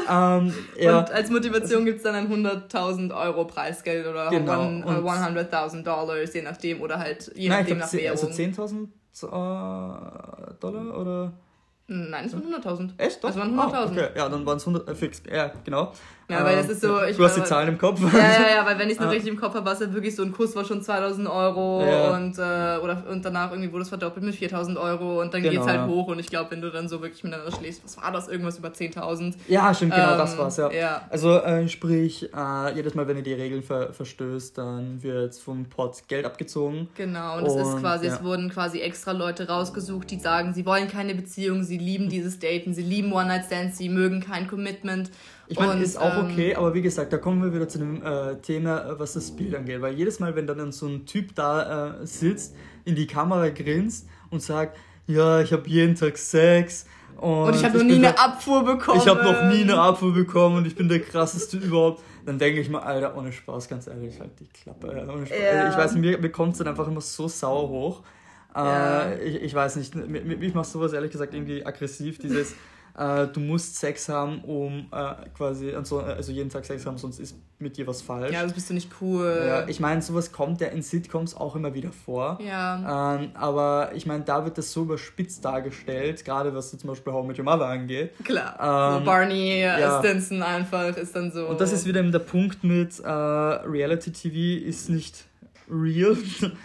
Speaker 2: Ähm, ja. Und als Motivation gibt es dann ein 100.000 Euro Preisgeld oder genau. 100.000 Dollars, je nachdem, oder halt je
Speaker 1: Nein, nachdem nach Währung. Also 10.000 äh, Dollar oder?
Speaker 2: Nein, es waren 100.000.
Speaker 1: Echt? Doch?
Speaker 2: Es
Speaker 1: waren 100.000. Ah, okay, ja, dann waren es 100, äh, fix. Ja, genau.
Speaker 2: Ja, weil das ist so.
Speaker 1: Ich du hast die Zahlen im Kopf.
Speaker 2: Ja, ja, ja, weil wenn ich es noch ah. richtig im Kopf habe, war es halt wirklich so ein Kurs war schon 2000 Euro ja. und, äh, oder, und danach irgendwie wurde es verdoppelt mit 4000 Euro und dann genau, geht's halt ja. hoch und ich glaube, wenn du dann so wirklich miteinander schläfst, was war das? Irgendwas über 10.000?
Speaker 1: Ja, stimmt, genau, ähm, das war's, ja. ja. Also, äh, sprich, äh, jedes Mal, wenn ihr die Regeln ver verstößt, dann wird vom Pot Geld abgezogen.
Speaker 2: Genau, und, und es ist quasi, es wurden quasi extra Leute rausgesucht, die sagen, sie wollen keine Beziehung, sie lieben dieses Daten, sie lieben One-Night-Stands, sie mögen kein Commitment
Speaker 1: ich meine, ist auch ähm, okay, aber wie gesagt, da kommen wir wieder zu dem äh, Thema, was das Bild angeht. Weil jedes Mal, wenn dann so ein Typ da äh, sitzt, in die Kamera grinst und sagt, ja, ich habe jeden Tag Sex.
Speaker 2: Und, und ich habe noch nie eine Abfuhr bekommen.
Speaker 1: Ich habe noch nie eine Abfuhr bekommen und ich bin der krasseste überhaupt. Dann denke ich mal, Alter, ohne Spaß, ganz ehrlich, halt die Klappe. Alter, ohne Spaß. Ja. Ich weiß nicht, mir, mir kommt es dann einfach immer so sauer hoch. Ja. Äh, ich, ich weiß nicht, mich macht sowas ehrlich gesagt irgendwie aggressiv, dieses äh, du musst Sex haben, um äh, quasi, also, also jeden Tag Sex haben, sonst ist mit dir was falsch.
Speaker 2: Ja, das bist du nicht cool.
Speaker 1: Ja, ich meine, sowas kommt ja in Sitcoms auch immer wieder vor. Ja. Ähm, aber ich meine, da wird das so überspitzt dargestellt, gerade was zum Beispiel How Met Your Mother angeht.
Speaker 2: Klar. Ähm, so Barney ja. Stinson einfach ist dann so.
Speaker 1: Und das ist wieder eben der Punkt mit äh, Reality TV ist nicht real,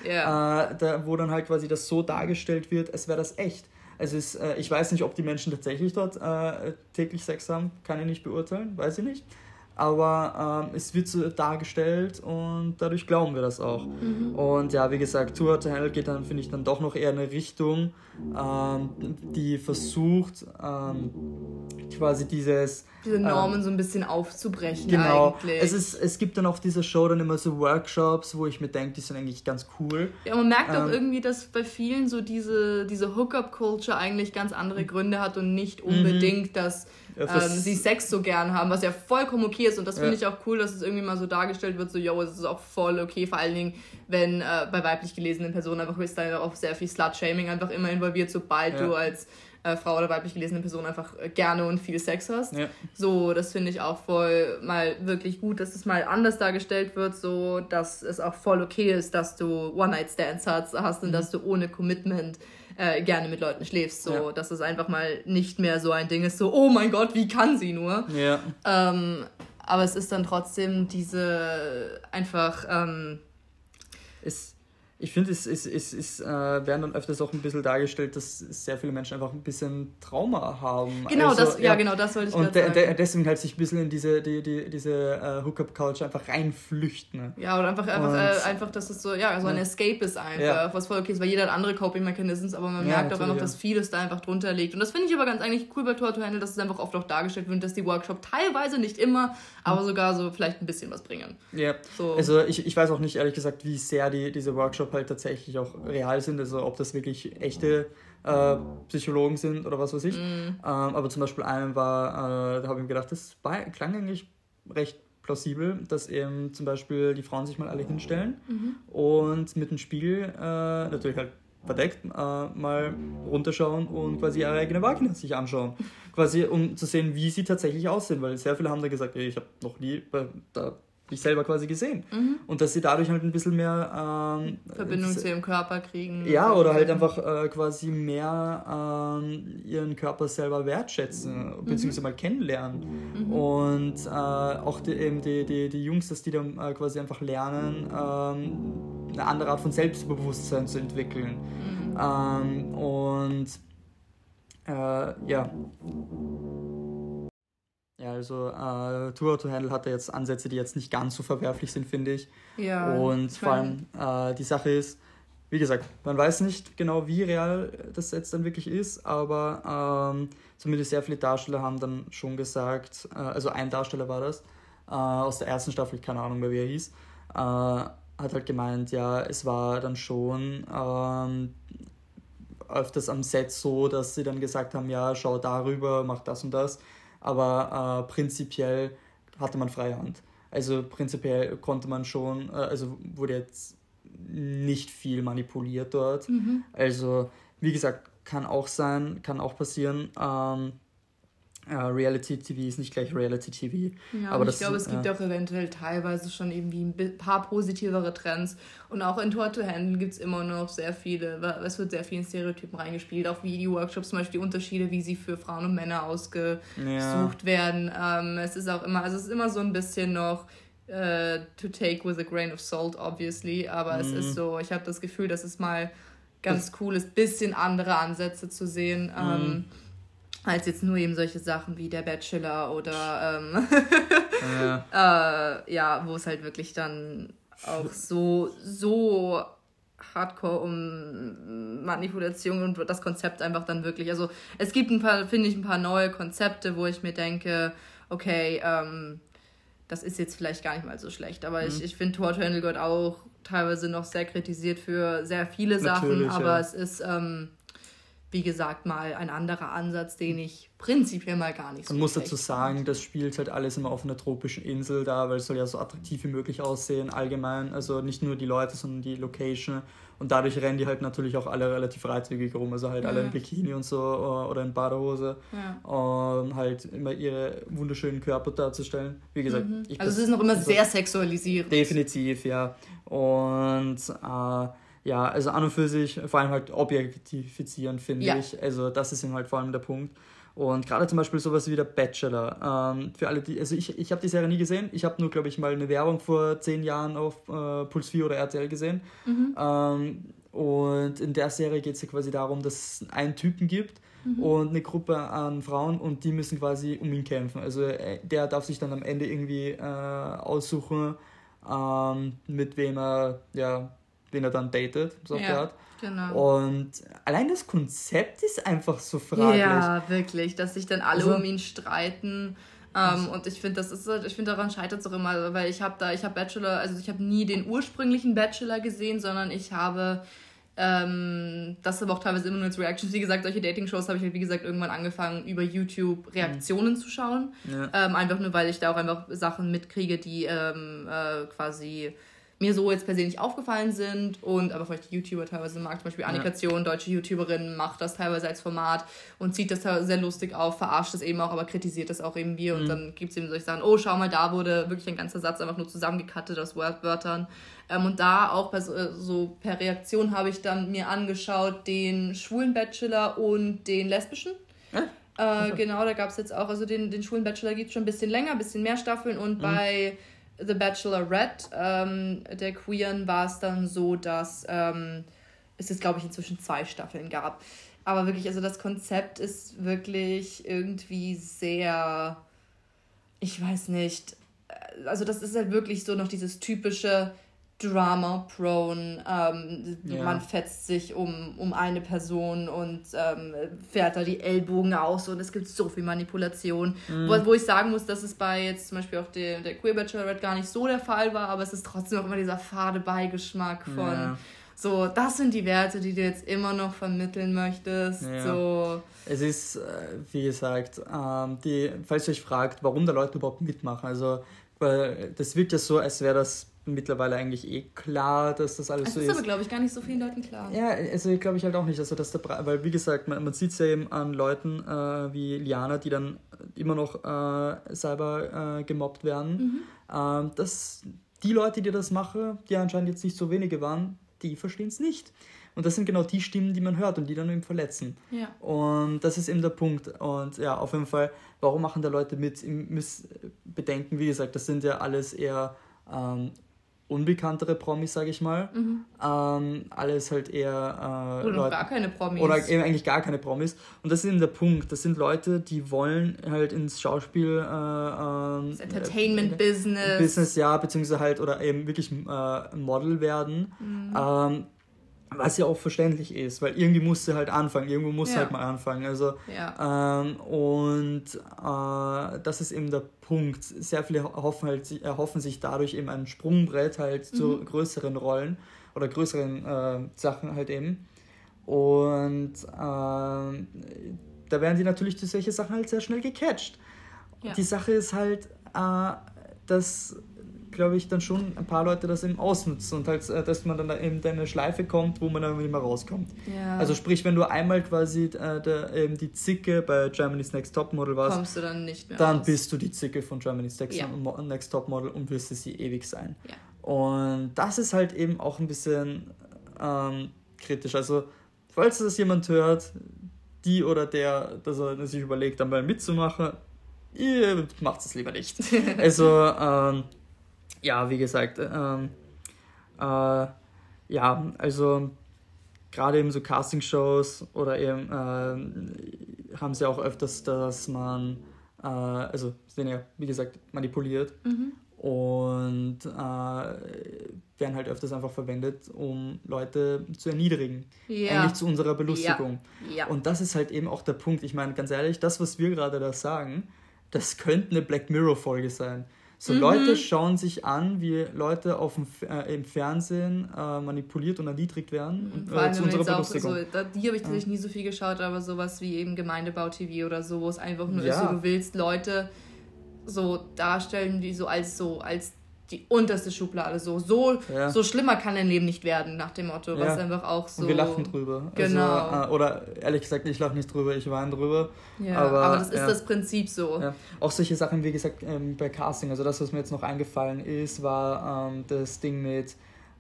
Speaker 1: yeah. äh, da, wo dann halt quasi das so dargestellt wird, als wäre das echt. Es ist, äh, ich weiß nicht, ob die Menschen tatsächlich dort äh, täglich Sex haben, kann ich nicht beurteilen, weiß ich nicht. Aber ähm, es wird so dargestellt und dadurch glauben wir das auch. Mhm. Und ja, wie gesagt, Tour to Hell geht dann, finde ich, dann doch noch eher in eine Richtung, ähm, die versucht, ähm, quasi dieses
Speaker 2: diese ähm, Normen ähm, so ein bisschen aufzubrechen genau. eigentlich.
Speaker 1: Es, ist, es gibt dann auf dieser Show dann immer so Workshops, wo ich mir denke, die sind eigentlich ganz cool.
Speaker 2: Ja, man merkt ähm, auch irgendwie, dass bei vielen so diese, diese Hookup-Culture eigentlich ganz andere Gründe hat und nicht mhm. unbedingt, dass ja, ähm, sie Sex so gern haben, was ja vollkommen okay ist und das finde ja. ich auch cool, dass es irgendwie mal so dargestellt wird, so, yo, es ist auch voll okay, vor allen Dingen, wenn äh, bei weiblich gelesenen Personen einfach ist da auch sehr viel Slut-Shaming einfach immer involviert, sobald ja. du als äh, Frau oder weiblich gelesene Person einfach äh, gerne und viel Sex hast. Ja. So, das finde ich auch voll mal wirklich gut, dass es mal anders dargestellt wird, so dass es auch voll okay ist, dass du One-Night-Stands hast, hast und mhm. dass du ohne Commitment äh, gerne mit Leuten schläfst. So, ja. dass es einfach mal nicht mehr so ein Ding ist, so, oh mein Gott, wie kann sie nur? Ja. Ähm, aber es ist dann trotzdem diese einfach. Ähm,
Speaker 1: es ich finde, es, es, es, es äh, werden dann öfters auch ein bisschen dargestellt, dass sehr viele Menschen einfach ein bisschen Trauma haben.
Speaker 2: Genau, also, das, ja, ja, genau, das wollte ich
Speaker 1: Und de, de, deswegen halt sich ein bisschen in diese, die, die, diese uh, Hookup-Culture einfach reinflüchten.
Speaker 2: Ja, oder einfach, einfach, äh, einfach dass es so, ja, so ein ja. Escape ist einfach, ja. was voll okay ist, weil jeder hat andere Coping-Mechanisms, aber man merkt auch einfach, dass vieles da einfach drunter liegt. Und das finde ich aber ganz eigentlich cool bei Tour to Handle, dass es einfach oft auch dargestellt wird, dass die Workshop teilweise nicht immer, aber sogar so vielleicht ein bisschen was bringen.
Speaker 1: Ja, so. also ich, ich weiß auch nicht, ehrlich gesagt, wie sehr die, diese Workshop halt tatsächlich auch real sind, also ob das wirklich echte äh, Psychologen sind oder was weiß ich. Mm. Ähm, aber zum Beispiel einem war, äh, da habe ich mir gedacht, das war, klang eigentlich recht plausibel, dass eben zum Beispiel die Frauen sich mal alle hinstellen mhm. und mit dem Spiegel, äh, natürlich halt verdeckt, äh, mal runterschauen und quasi ihre eigene Vagina sich anschauen. quasi um zu sehen, wie sie tatsächlich aussehen, weil sehr viele haben da gesagt, ey, ich habe noch nie, da dich selber quasi gesehen. Mhm. Und dass sie dadurch halt ein bisschen mehr ähm,
Speaker 2: Verbindung zu ihrem Körper kriegen.
Speaker 1: Ja, oder halt einfach äh, quasi mehr ähm, ihren Körper selber wertschätzen, mhm. beziehungsweise mal kennenlernen. Mhm. Und äh, auch die, eben die, die, die Jungs, dass die dann äh, quasi einfach lernen, ähm, eine andere Art von Selbstbewusstsein zu entwickeln. Mhm. Ähm, und äh, ja. Ja, also äh, Tour to Handle hatte jetzt Ansätze, die jetzt nicht ganz so verwerflich sind, finde ich. Ja. Und vor allem äh, die Sache ist, wie gesagt, man weiß nicht genau, wie real das jetzt dann wirklich ist, aber ähm, zumindest sehr viele Darsteller haben dann schon gesagt, äh, also ein Darsteller war das, äh, aus der ersten Staffel, keine Ahnung mehr, wie er hieß, äh, hat halt gemeint, ja, es war dann schon ähm, öfters am Set so, dass sie dann gesagt haben, ja, schau darüber, mach das und das aber äh, prinzipiell hatte man freie Hand. Also prinzipiell konnte man schon, äh, also wurde jetzt nicht viel manipuliert dort. Mhm. Also wie gesagt, kann auch sein, kann auch passieren. Ähm, äh, Reality TV ist nicht gleich Reality TV.
Speaker 2: Ja, aber das, ich glaube, es gibt ja. auch eventuell teilweise schon irgendwie ein paar positivere Trends. Und auch in Tour to Handle gibt es immer noch sehr viele, es wird sehr vielen Stereotypen reingespielt. Auch wie die Workshops, zum Beispiel die Unterschiede, wie sie für Frauen und Männer ausgesucht ja. werden. Ähm, es ist auch immer, also es ist immer so ein bisschen noch uh, to take with a grain of salt, obviously. Aber mhm. es ist mhm. so, ich habe das Gefühl, dass es mal ganz das cool ist, bisschen andere Ansätze zu sehen. Mhm. Ähm, als jetzt nur eben solche Sachen wie der Bachelor oder ähm, ja. äh, ja, wo es halt wirklich dann auch so, so hardcore um Manipulation und das Konzept einfach dann wirklich. Also es gibt ein paar, finde ich, ein paar neue Konzepte, wo ich mir denke, okay, ähm, das ist jetzt vielleicht gar nicht mal so schlecht. Aber mhm. ich, ich finde, Tour to Handle gehört auch teilweise noch sehr kritisiert für sehr viele Sachen, Natürlich, aber ja. es ist. Ähm, wie gesagt, mal ein anderer Ansatz, den ich prinzipiell mal gar nicht
Speaker 1: so Man muss dazu sagen, das spielt halt alles immer auf einer tropischen Insel da, weil es soll ja so attraktiv wie möglich aussehen, allgemein. Also nicht nur die Leute, sondern die Location. Und dadurch rennen die halt natürlich auch alle relativ freizügig rum. Also halt ja. alle in Bikini und so äh, oder in Badehose. Ja. Um halt immer ihre wunderschönen Körper darzustellen. Wie gesagt,
Speaker 2: mhm. Also es ist noch immer sehr sexualisiert.
Speaker 1: Definitiv, ja. Und äh, ja, also an und für sich vor allem halt objektifizieren, finde ja. ich. Also das ist eben halt vor allem der Punkt. Und gerade zum Beispiel sowas wie der Bachelor. Ähm, für alle, die, also ich, ich habe die Serie nie gesehen. Ich habe nur, glaube ich, mal eine Werbung vor zehn Jahren auf äh, Puls 4 oder RTL gesehen. Mhm. Ähm, und in der Serie geht es ja quasi darum, dass es einen Typen gibt mhm. und eine Gruppe an Frauen und die müssen quasi um ihn kämpfen. Also äh, der darf sich dann am Ende irgendwie äh, aussuchen, ähm, mit wem er ja, den er dann datet, so ja. Genau. Und allein das Konzept ist einfach so fraglich.
Speaker 2: Ja, wirklich, dass sich dann alle also, um ihn streiten. Ähm, und ich finde, das ist, ich finde, daran scheitert es auch immer, weil ich habe da, ich habe Bachelor, also ich habe nie den ursprünglichen Bachelor gesehen, sondern ich habe ähm, das aber auch teilweise immer nur als Reactions. Wie gesagt, solche Dating-Shows habe ich halt, wie gesagt, irgendwann angefangen, über YouTube Reaktionen mhm. zu schauen. Ja. Ähm, einfach nur, weil ich da auch einfach Sachen mitkriege, die ähm, äh, quasi mir so jetzt persönlich aufgefallen sind und aber vielleicht die YouTuber teilweise mag, zum Beispiel Annika ja. deutsche YouTuberin, macht das teilweise als Format und zieht das sehr lustig auf, verarscht das eben auch, aber kritisiert das auch eben wir mhm. und dann gibt es eben solche Sachen, oh, schau mal, da wurde wirklich ein ganzer Satz einfach nur zusammengekattet aus Wörtern ähm, und da auch so, äh, so per Reaktion habe ich dann mir angeschaut den schwulen Bachelor und den lesbischen. Ja? Äh, genau, da gab es jetzt auch, also den, den schwulen Bachelor gibt es schon ein bisschen länger, ein bisschen mehr Staffeln und mhm. bei The Bachelorette, ähm, der Queeren, war es dann so, dass ähm, es jetzt, glaube ich, inzwischen zwei Staffeln gab. Aber wirklich, also das Konzept ist wirklich irgendwie sehr, ich weiß nicht, äh, also das ist halt wirklich so noch dieses typische, Drama-prone. Ähm, ja. Man fetzt sich um, um eine Person und ähm, fährt da die Ellbogen aus und es gibt so viel Manipulation. Mhm. Wo, wo ich sagen muss, dass es bei jetzt zum Beispiel auch der, der Queer Bachelorette gar nicht so der Fall war, aber es ist trotzdem auch immer dieser fade Beigeschmack von. Ja. So, das sind die Werte, die du jetzt immer noch vermitteln möchtest. Ja. So.
Speaker 1: Es ist, äh, wie gesagt, ähm, die, falls ihr euch fragt, warum da Leute überhaupt mitmachen, also weil das wirkt ja so, als wäre das mittlerweile eigentlich eh klar, dass das alles
Speaker 2: das
Speaker 1: so
Speaker 2: ist. Das ist aber, glaube ich, gar nicht so vielen Leuten klar.
Speaker 1: Ja, also glaube ich halt auch nicht, also dass der weil wie gesagt, man, man sieht es ja eben an Leuten äh, wie Liana, die dann immer noch äh, selber äh, gemobbt werden, mhm. Ähm, dass die Leute, die das machen, die anscheinend jetzt nicht so wenige waren, die verstehen es nicht. Und das sind genau die Stimmen, die man hört und die dann eben verletzen. Ja. Und das ist eben der Punkt. Und ja, auf jeden Fall, warum machen da Leute mit? Ihr müsst bedenken, wie gesagt, das sind ja alles eher ähm, unbekanntere Promis, sage ich mal. Mhm. Ähm, alles halt eher. Äh, oder Leute, gar keine Promis. Oder eben eigentlich gar keine Promis. Und das ist eben der Punkt. Das sind Leute, die wollen halt ins Schauspiel. Äh, ähm, das Entertainment-Business. Äh, Business, ja, beziehungsweise halt, oder eben wirklich äh, Model werden. Mhm. Ähm, was ja auch verständlich ist, weil irgendwie musst du halt anfangen, irgendwo musst ja. du halt mal anfangen. Also, ja. ähm, und äh, das ist eben der Punkt. Sehr viele erhoffen, halt, erhoffen sich dadurch eben ein Sprungbrett halt mhm. zu größeren Rollen oder größeren äh, Sachen halt eben. Und äh, da werden die natürlich durch solche Sachen halt sehr schnell gecatcht. Ja. Die Sache ist halt, äh, dass glaube ich, dann schon ein paar Leute das eben ausnutzen und halt, äh, dass man dann eben in eine Schleife kommt, wo man dann nicht mehr rauskommt. Ja. Also sprich, wenn du einmal quasi äh, der, eben die Zicke bei Germany's Next Topmodel warst, kommst du dann nicht mehr Dann raus. bist du die Zicke von Germany's Next, ja. Next Topmodel und wirst sie ewig sein. Ja. Und das ist halt eben auch ein bisschen ähm, kritisch. Also, falls das jemand hört, die oder der, dass er sich überlegt, dann mal mitzumachen, ihr macht es lieber nicht. also, ähm, ja, wie gesagt, ähm, äh, ja, also gerade eben so Castingshows oder eben äh, haben sie auch öfters, dass man, äh, also sind ja, wie gesagt, manipuliert mhm. und äh, werden halt öfters einfach verwendet, um Leute zu erniedrigen. Ja. Eigentlich zu unserer Belustigung. Ja. Ja. Und das ist halt eben auch der Punkt. Ich meine, ganz ehrlich, das, was wir gerade da sagen, das könnte eine Black Mirror-Folge sein. So mhm. Leute schauen sich an, wie Leute auf dem, äh, im Fernsehen äh, manipuliert und erniedrigt werden. Und, äh, zu
Speaker 2: unserer Belustigung. So, da, die habe ich tatsächlich ja. nie so viel geschaut, aber sowas wie eben Gemeindebau-TV oder so, wo es einfach nur ja. ist, so, du willst Leute so darstellen, wie so als so als die unterste Schublade. So, so, ja. so schlimmer kann dein Leben nicht werden, nach dem Motto. Was ja. einfach auch so. Und wir lachen
Speaker 1: drüber. Also, genau. Also, oder ehrlich gesagt, ich lache nicht drüber, ich weine drüber.
Speaker 2: Ja, aber, aber das ist das Prinzip so.
Speaker 1: Auch solche Sachen, wie gesagt, ähm, bei Casting. Also das, was mir jetzt noch eingefallen ist, war ähm, das Ding mit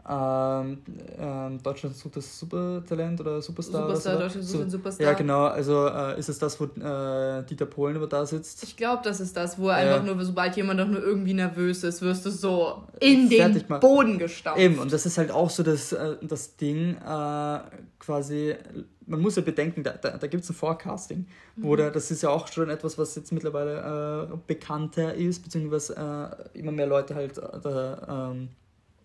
Speaker 1: ähm, ähm, Deutschland sucht das Supertalent oder Superstar. Superstar, oder so. Deutschland sucht so, Superstar. Ja, genau. Also äh, ist es das, wo äh, Dieter Polen über da sitzt?
Speaker 2: Ich glaube, das ist das, wo er ja. einfach nur, sobald jemand doch nur irgendwie nervös ist, wirst du so in den
Speaker 1: mal. Boden gestampft. Eben, und das ist halt auch so das, äh, das Ding, äh, quasi, man muss ja bedenken, da, da, da gibt es ein Forecasting, mhm. da, das ist ja auch schon etwas, was jetzt mittlerweile äh, bekannter ist, beziehungsweise äh, immer mehr Leute halt da, ähm,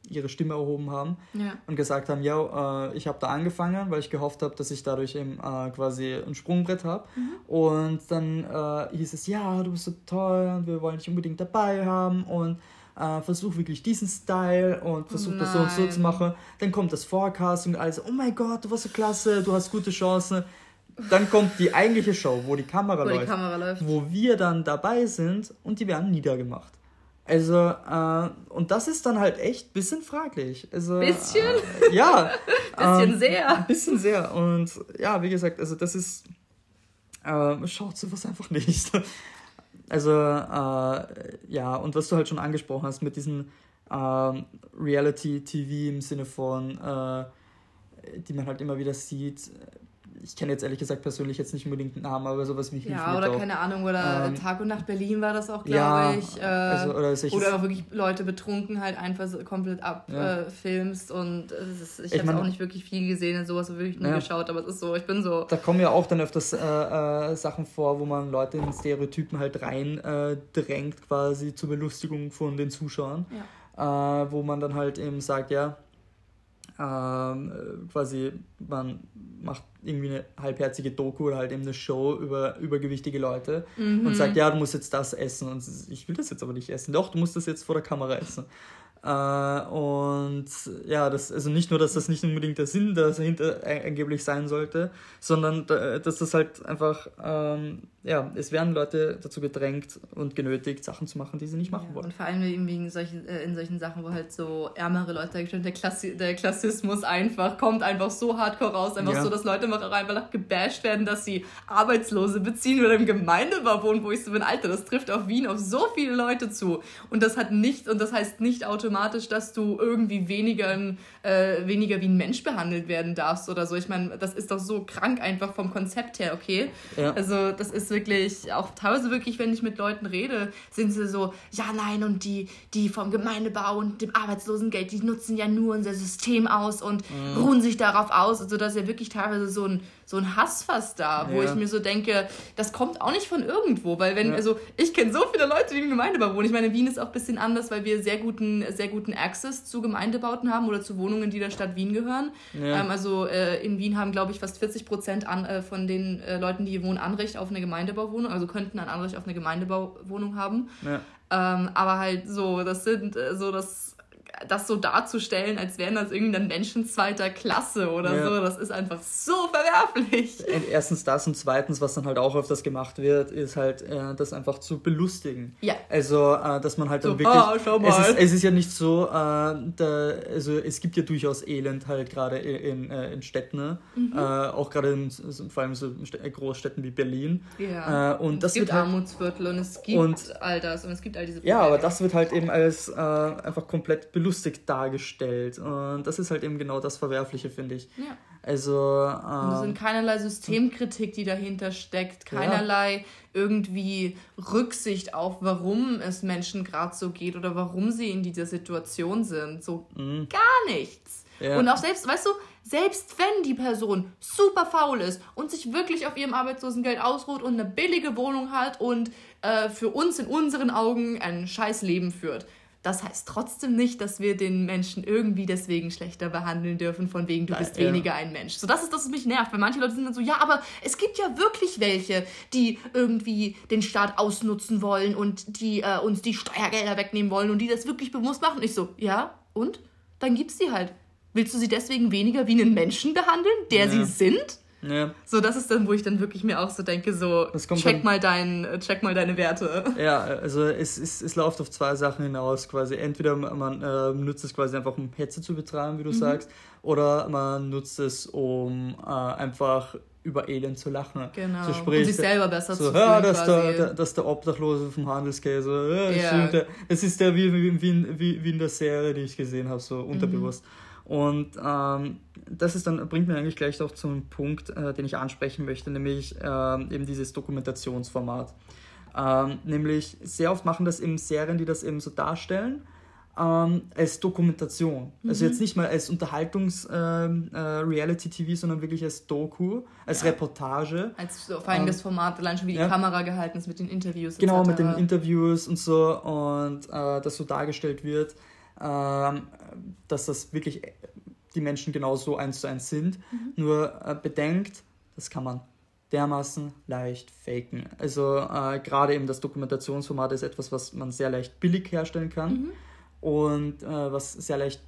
Speaker 1: ihre Stimme erhoben haben ja. und gesagt haben, ja, äh, ich habe da angefangen, weil ich gehofft habe, dass ich dadurch eben äh, quasi ein Sprungbrett habe. Mhm. Und dann äh, hieß es, ja, du bist so toll und wir wollen dich unbedingt dabei haben und äh, versuch wirklich diesen Style und versuch Nein. das so und so zu machen. Dann kommt das Forecasting und alles, oh mein Gott, du warst so klasse, du hast gute Chancen. Dann kommt die eigentliche Show, wo die Kamera, wo läuft, die Kamera läuft, wo wir dann dabei sind und die werden niedergemacht. Also, äh, und das ist dann halt echt ein bisschen fraglich. Also, bisschen? Äh, ja. bisschen ähm, sehr. Ein bisschen sehr. Und ja, wie gesagt, also das ist. Äh, schaut sowas einfach nicht. Also, äh, ja, und was du halt schon angesprochen hast mit diesem ähm, Reality-TV im Sinne von, äh, die man halt immer wieder sieht, ich kenne jetzt ehrlich gesagt persönlich jetzt nicht unbedingt einen Namen, aber sowas wie
Speaker 2: Ja, oder auch. keine Ahnung, oder ähm, Tag und Nacht Berlin war das auch, glaube ja, ich. Äh, also, oder, oder auch wirklich Leute betrunken halt einfach so komplett abfilmst ja. äh, und ist, ich, ich habe auch nicht wirklich viel gesehen und sowas wirklich nur ja. geschaut, aber es ist so, ich bin so.
Speaker 1: Da kommen ja auch dann öfters äh, äh Sachen vor, wo man Leute in Stereotypen halt rein äh, quasi zur Belustigung von den Zuschauern. Äh, wo man dann halt eben sagt, ja, ähm, quasi man macht irgendwie eine halbherzige Doku oder halt eben eine Show über übergewichtige Leute mhm. und sagt, ja, du musst jetzt das essen und ich will das jetzt aber nicht essen. Doch, du musst das jetzt vor der Kamera essen. Äh, und ja, das, also nicht nur, dass das nicht unbedingt der Sinn dahinter angeblich sein sollte, sondern dass das halt einfach ähm, ja, es werden Leute dazu gedrängt und genötigt, Sachen zu machen, die sie nicht machen
Speaker 2: ja,
Speaker 1: wollen.
Speaker 2: Und vor allem wegen solchen, äh, in solchen Sachen, wo halt so ärmere Leute, der, Klassi der Klassismus einfach kommt einfach so hardcore raus, einfach ja. so, dass Leute einfach einfach gebasht werden, dass sie Arbeitslose beziehen oder im Gemeindebau wohnen, wo ich so bin, Alter, das trifft auf Wien auf so viele Leute zu. Und das hat nicht, und das heißt nicht automatisch, dass du irgendwie weniger, äh, weniger wie ein Mensch behandelt werden darfst oder so. Ich meine, das ist doch so krank einfach vom Konzept her, okay? Ja. Also das ist wirklich, auch teilweise wirklich, wenn ich mit Leuten rede, sind sie so, ja, nein, und die, die vom Gemeindebau und dem Arbeitslosengeld, die nutzen ja nur unser System aus und mhm. ruhen sich darauf aus, sodass ja wirklich teilweise so ein so ein Hass fast da, wo ja. ich mir so denke, das kommt auch nicht von irgendwo, weil wenn, ja. also ich kenne so viele Leute, die im Gemeindebau wohnen. Ich meine, Wien ist auch ein bisschen anders, weil wir sehr guten, sehr guten Access zu Gemeindebauten haben oder zu Wohnungen, die der Stadt Wien gehören. Ja. Ähm, also äh, in Wien haben, glaube ich, fast 40 Prozent an, äh, von den äh, Leuten, die hier wohnen, Anrecht auf eine Gemeindebauwohnung, also könnten ein Anrecht auf eine Gemeindebauwohnung haben. Ähm, aber halt so, das sind äh, so das das so darzustellen, als wären das irgendwie dann Menschen zweiter Klasse oder ja. so, das ist einfach so verwerflich.
Speaker 1: Erstens das und zweitens, was dann halt auch öfters gemacht wird, ist halt, äh, das einfach zu belustigen. Ja. Also, äh, dass man halt so, dann wirklich. Ah, schau mal. Es ist, es ist ja nicht so, äh, da, also es gibt ja durchaus Elend halt gerade in, in, äh, in Städten, ne? mhm. Äh, auch gerade in vor allem so Großstädten wie Berlin. Ja. Äh, und, und das
Speaker 2: es gibt halt, Armutsviertel und es gibt und, all das und es gibt all diese
Speaker 1: Probleme. Ja, aber das wird halt eben als einfach komplett belustigt lustig dargestellt. Und das ist halt eben genau das Verwerfliche, finde ich. Ja. Also.
Speaker 2: Ähm, und es sind keinerlei Systemkritik, die dahinter steckt, keinerlei ja. irgendwie Rücksicht auf, warum es Menschen gerade so geht oder warum sie in dieser Situation sind. So mhm. gar nichts. Ja. Und auch selbst, weißt du, selbst wenn die Person super faul ist und sich wirklich auf ihrem Arbeitslosengeld ausruht und eine billige Wohnung hat und äh, für uns in unseren Augen ein scheiß Leben führt, das heißt trotzdem nicht, dass wir den Menschen irgendwie deswegen schlechter behandeln dürfen, von wegen, du bist ja. weniger ein Mensch. So, das ist das, was mich nervt, weil manche Leute sind dann so, ja, aber es gibt ja wirklich welche, die irgendwie den Staat ausnutzen wollen und die äh, uns die Steuergelder wegnehmen wollen und die das wirklich bewusst machen. Ich so, ja, und? Dann gibt's die halt. Willst du sie deswegen weniger wie einen Menschen behandeln, der ja. sie sind? Ja. So, das ist dann, wo ich dann wirklich mir auch so denke, so, check mal, dein, check mal deine Werte.
Speaker 1: Ja, also es, es, es läuft auf zwei Sachen hinaus quasi. Entweder man äh, nutzt es quasi einfach, um Hetze zu betreiben, wie du mhm. sagst, oder man nutzt es, um äh, einfach über Elend zu lachen. Genau. So, sprich, um sich selber besser so, zu fühlen. Ja, dass der, der, dass der Obdachlose vom Handelskäse, ja, ja. das ist der wie, wie, wie, wie in der Serie, die ich gesehen habe, so unterbewusst. Mhm. Und ähm, das ist dann, bringt mir eigentlich gleich auch zum Punkt, äh, den ich ansprechen möchte, nämlich äh, eben dieses Dokumentationsformat. Ähm, nämlich sehr oft machen das eben Serien, die das eben so darstellen, ähm, als Dokumentation. Also mhm. Also jetzt nicht mal als Unterhaltungs-Reality-TV, ähm, äh, sondern wirklich als Doku, als ja. Reportage.
Speaker 2: Als vor allem ähm, das Format, allein schon wie die ja. Kamera gehalten ist mit den Interviews.
Speaker 1: Genau, mit den Interviews und so und äh, das so dargestellt wird ähm, dass das wirklich die Menschen genauso eins zu eins sind. Mhm. Nur äh, bedenkt, das kann man dermaßen leicht faken. Also äh, gerade eben das Dokumentationsformat ist etwas, was man sehr leicht billig herstellen kann mhm. und äh, was sehr leicht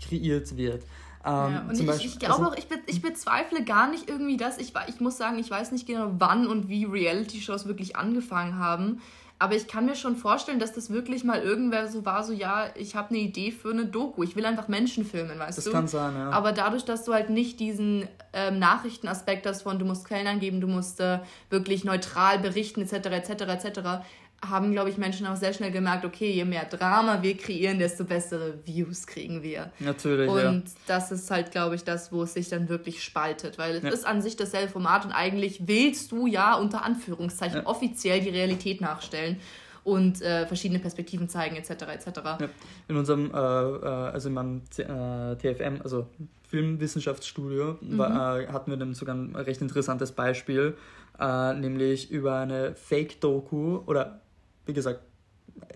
Speaker 1: kreiert wird. Ähm,
Speaker 2: ja, und ich, Beispiel, ich glaube also, auch, ich, be, ich bezweifle gar nicht irgendwie das. Ich, ich muss sagen, ich weiß nicht genau, wann und wie Reality-Shows wirklich angefangen haben. Aber ich kann mir schon vorstellen, dass das wirklich mal irgendwer so war, so ja, ich habe eine Idee für eine Doku. Ich will einfach Menschen filmen, weißt das du? Das kann sein, ja. Aber dadurch, dass du halt nicht diesen ähm, Nachrichtenaspekt hast von, du musst Quellen angeben, du musst äh, wirklich neutral berichten, etc., etc., etc., haben, glaube ich, Menschen auch sehr schnell gemerkt, okay, je mehr Drama wir kreieren, desto bessere Views kriegen wir. Natürlich. Und ja. das ist halt, glaube ich, das, wo es sich dann wirklich spaltet, weil es ja. ist an sich dasselbe Format und eigentlich willst du ja unter Anführungszeichen ja. offiziell die Realität nachstellen und äh, verschiedene Perspektiven zeigen, etc. etc. Ja.
Speaker 1: In unserem, äh, äh also in meinem äh, TFM, also Filmwissenschaftsstudio, mhm. war, äh, hatten wir dann sogar ein recht interessantes Beispiel, äh, nämlich über eine Fake-Doku oder wie gesagt,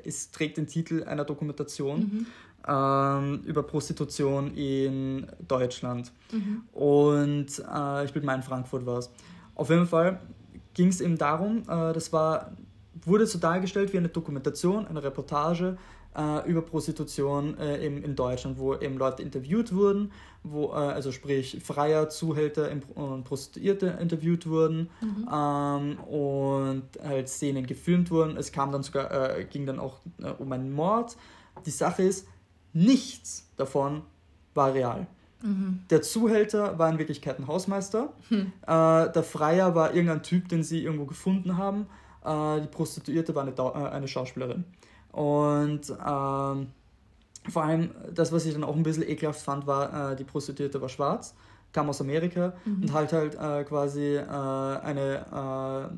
Speaker 1: es trägt den Titel einer Dokumentation mhm. ähm, über Prostitution in Deutschland. Mhm. Und äh, ich bin mal in Frankfurt war es. Auf jeden Fall ging es eben darum, äh, das war wurde so dargestellt wie eine Dokumentation, eine Reportage äh, über Prostitution äh, eben in Deutschland, wo eben Leute interviewt wurden, wo, äh, also sprich Freier, Zuhälter und Prostituierte interviewt wurden mhm. ähm, und halt Szenen gefilmt wurden. Es kam dann sogar, äh, ging dann auch äh, um einen Mord. Die Sache ist, nichts davon war real. Mhm. Der Zuhälter war in Wirklichkeit ein Hausmeister. Hm. Äh, der Freier war irgendein Typ, den sie irgendwo gefunden haben. Äh, die Prostituierte war eine, äh, eine Schauspielerin. Und ähm, vor allem das, was ich dann auch ein bisschen ekelhaft fand, war, äh, die Prostituierte war schwarz, kam aus Amerika mhm. und halt halt äh, quasi äh, eine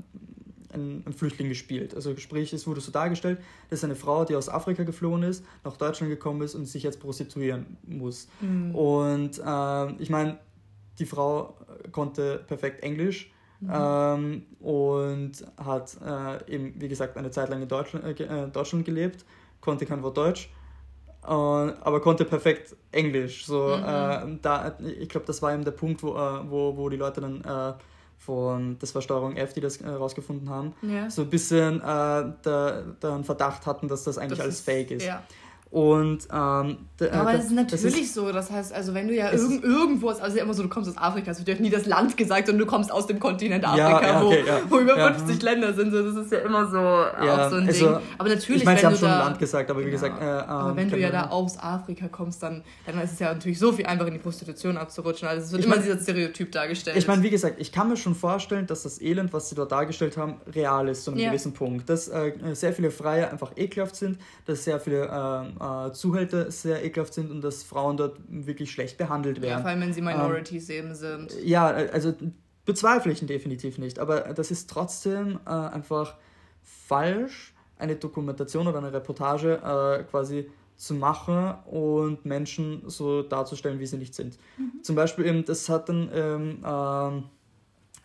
Speaker 1: ein, ein, Flüchtling gespielt. Also sprich, es wurde so dargestellt, dass eine Frau, die aus Afrika geflohen ist, nach Deutschland gekommen ist und sich jetzt prostituieren muss. Mhm. Und äh, ich meine, die Frau konnte perfekt Englisch mhm. ähm, und hat äh, eben, wie gesagt, eine Zeit lang in Deutschland, äh, Deutschland gelebt, konnte kein Wort Deutsch. aber konnte perfekt Englisch. So, mhm. Äh, da, ich glaube, das war eben der Punkt, wo, äh, wo, wo die Leute dann äh, von, das war Steuerung F, die das herausgefunden äh, haben, ja. so ein bisschen äh, der, der einen Verdacht hatten, dass das eigentlich das alles ist, fake ist. Ja. Und, ähm,
Speaker 2: aber das ist natürlich das ist, so. Das heißt, also wenn du ja irg irgendwo, also ja immer so, du kommst aus Afrika, es wird ja nie das Land gesagt, sondern du kommst aus dem Kontinent Afrika, ja, ja, okay, wo, wo, über 50 Länder sind. So, das ist ja immer so auch so ein also, Ding. Aber natürlich, ich meine, sie haben schon da, Land gesagt, aber wie gesagt, äh, aber wenn du ja da aus Afrika kommst, dann, dann ist es ja natürlich so viel einfacher in die Prostitution abzurutschen. Also es wird ich immer mein, dieser Stereotyp dargestellt.
Speaker 1: Ich meine, wie gesagt, ich kann mir schon vorstellen, dass das Elend, was sie dort dargestellt haben, real ist zu einem gewissen Punkt. Dass äh, sehr viele Freie einfach ekelhaft sind, dass sehr viele ähm, äh, Zuhälter sehr ekelhaft sind und dass Frauen dort wirklich schlecht behandelt werden. Ja,
Speaker 2: vor allem wenn sie Minorities ähm, eben sind.
Speaker 1: Ja, also bezweifle ich definitiv nicht, aber das ist trotzdem äh, einfach falsch, eine Dokumentation oder eine Reportage äh, quasi zu machen und Menschen so darzustellen, wie sie nicht sind. Mhm. Zum Beispiel eben, das hat dann ähm, ähm,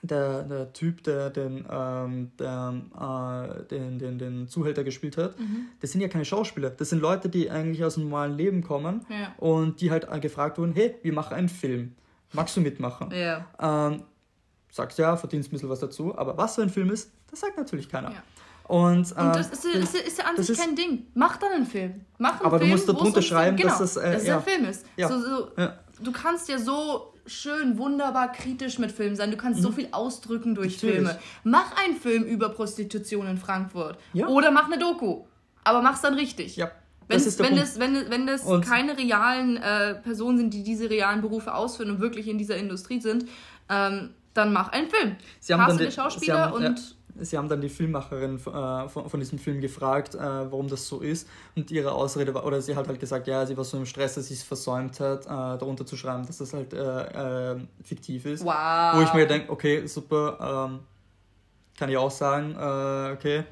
Speaker 1: der, der Typ, der den, ähm, der, äh, den, den, den Zuhälter gespielt hat, mhm. das sind ja keine Schauspieler. Das sind Leute, die eigentlich aus dem normalen Leben kommen ja. und die halt gefragt wurden, hey, wir machen einen Film. Magst du mitmachen? Ja. Ähm, sagst ja, verdienst ein bisschen was dazu, aber was so ein Film ist, das sagt natürlich keiner. Ja. Und, äh, und
Speaker 2: das ist, ist, ist, ja an sich kein Ding. Mach dann einen Film. Mach einen
Speaker 1: aber
Speaker 2: Film,
Speaker 1: du musst darunter schreiben, genau, dass das,
Speaker 2: äh, dass ja. ein Film ist. Ja. So, so, ja. Du kannst ja so schön, wunderbar kritisch mit Filmen sein. Du kannst mhm. so viel ausdrücken durch Natürlich. Filme. Mach einen Film über Prostitution in Frankfurt. Ja. Oder mach eine Doku. Aber mach's dann richtig. Ja. Wenn, das wenn, das, wenn, wenn das keine realen äh, Personen sind, die diese realen Berufe ausführen und wirklich in dieser Industrie sind, ähm, dann mach einen Film. Sie haben Hast dann die,
Speaker 1: Schauspieler haben, und ja sie haben dann die Filmmacherin äh, von, von, diesem Film gefragt, äh, warum das so ist. Und ihre Ausrede war, oder sie hat halt gesagt, ja, sie war so im Stress, dass sie es versäumt hat, äh, darunter zu schreiben, dass das halt äh, äh, fiktiv ist. Wow. Wo ich mir denke, okay, super, ähm, kann ich auch sagen, äh, okay.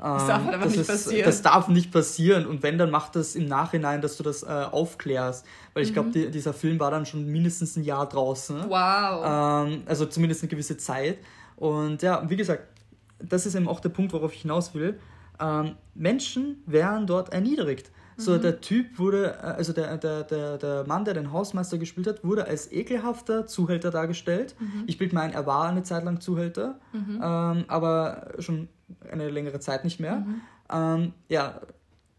Speaker 1: Das darf halt aber das nicht ist, passieren. Das darf nicht passieren. Und wenn, dann macht das im Nachhinein, dass du das aufklärst. Weil ich mhm. glaube, die, dieser Film war dann schon mindestens ein Jahr draußen. Wow. Ähm, also zumindest eine gewisse Zeit. Und ja, wie gesagt, das ist eben auch der Punkt, worauf ich hinaus will. Ähm, Menschen werden dort erniedrigt. So, mhm. der Typ wurde, äh, also der, der, der, der Mann, der den Hausmeister gespielt hat, wurde als ekelhafter Zuhälter dargestellt. Mhm. Ich bilde mein, er war eine Zeit lang Zuhälter, mhm. ähm, aber schon eine längere Zeit nicht mehr. Mhm. Ähm, ja,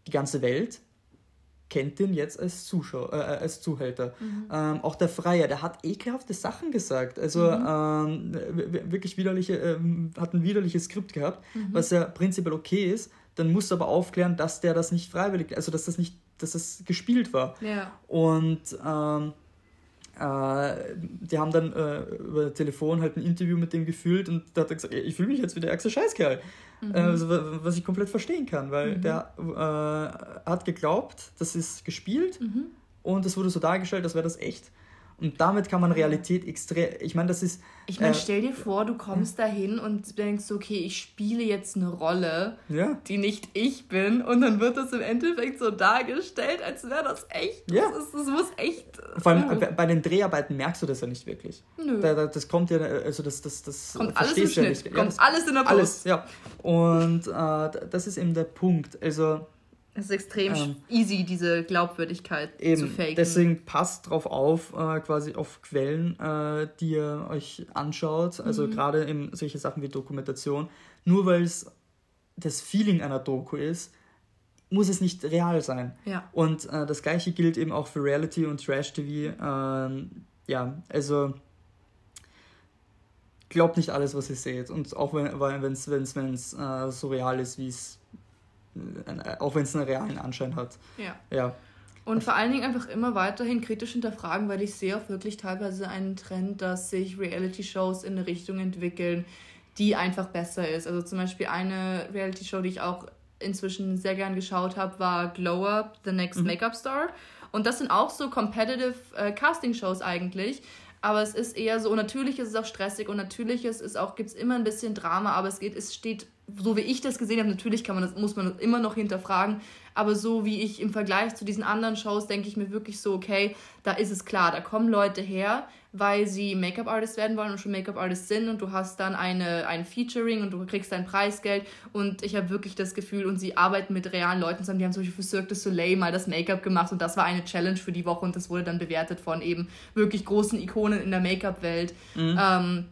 Speaker 1: die ganze Welt kennt den jetzt als Zuschauer, äh, als Zuhälter. Mhm. Ähm, auch der Freier, der hat ekelhafte Sachen gesagt. Also mhm. ähm, wirklich widerliche, ähm, hat ein widerliches Skript gehabt, mhm. was ja prinzipiell okay ist. Dann musst du aber aufklären, dass der das nicht freiwillig, also dass das nicht, dass das gespielt war. Ja. Und ähm, äh, die haben dann äh, über Telefon halt ein Interview mit dem gefühlt und da hat er gesagt, ich fühle mich jetzt wie der ärgste Scheißkerl. Mhm. Also, was ich komplett verstehen kann, weil mhm. der äh, hat geglaubt, das ist gespielt mhm. und es wurde so dargestellt, als wäre das echt. Und damit kann man Realität extrem. Ich meine, das ist.
Speaker 2: Ich meine, äh, stell dir vor, du kommst da hin und denkst, okay, ich spiele jetzt eine Rolle, ja. die nicht ich bin. Und dann wird das im Endeffekt so dargestellt, als wäre das echt. Ja. Das, ist, das muss echt.
Speaker 1: Vor allem uh. bei den Dreharbeiten merkst du das ja nicht wirklich. Nö. Da, da, das kommt ja, also das, das, das kommt alles im Schnitt. Ja. Kommt ja, alles in der Post. Alles, ja. Und äh, das ist eben der Punkt. Also
Speaker 2: es ist extrem ähm, easy, diese Glaubwürdigkeit eben, zu faken.
Speaker 1: Deswegen passt drauf auf, äh, quasi auf Quellen, äh, die ihr euch anschaut. Also mhm. gerade in solche Sachen wie Dokumentation. Nur weil es das Feeling einer Doku ist, muss es nicht real sein. Ja. Und äh, das gleiche gilt eben auch für Reality und Trash-TV. Ähm, ja, also glaubt nicht alles, was ihr seht. Und auch wenn es wenn's, äh, so real ist, wie es, auch wenn es einen realen Anschein hat. Ja.
Speaker 2: ja. Und vor allen Dingen einfach immer weiterhin kritisch hinterfragen, weil ich sehe auch wirklich teilweise einen Trend, dass sich Reality-Shows in eine Richtung entwickeln, die einfach besser ist. Also zum Beispiel eine Reality-Show, die ich auch inzwischen sehr gern geschaut habe, war Glow Up, The Next mhm. Makeup Star. Und das sind auch so competitive äh, Casting-Shows eigentlich. Aber es ist eher so, und natürlich ist es auch stressig und natürlich ist es auch, gibt es immer ein bisschen Drama, aber es geht, es steht, so wie ich das gesehen habe, natürlich kann man das, muss man das immer noch hinterfragen, aber so wie ich im Vergleich zu diesen anderen Shows denke ich mir wirklich so, okay, da ist es klar, da kommen Leute her, weil sie Make-up-Artist werden wollen und schon Make-up-Artist sind und du hast dann eine, ein Featuring und du kriegst dein Preisgeld und ich habe wirklich das Gefühl und sie arbeiten mit realen Leuten zusammen, die haben zum Beispiel für Cirque du Soleil mal das Make-up gemacht und das war eine Challenge für die Woche und das wurde dann bewertet von eben wirklich großen Ikonen in der Make-up-Welt. Mhm. Ähm,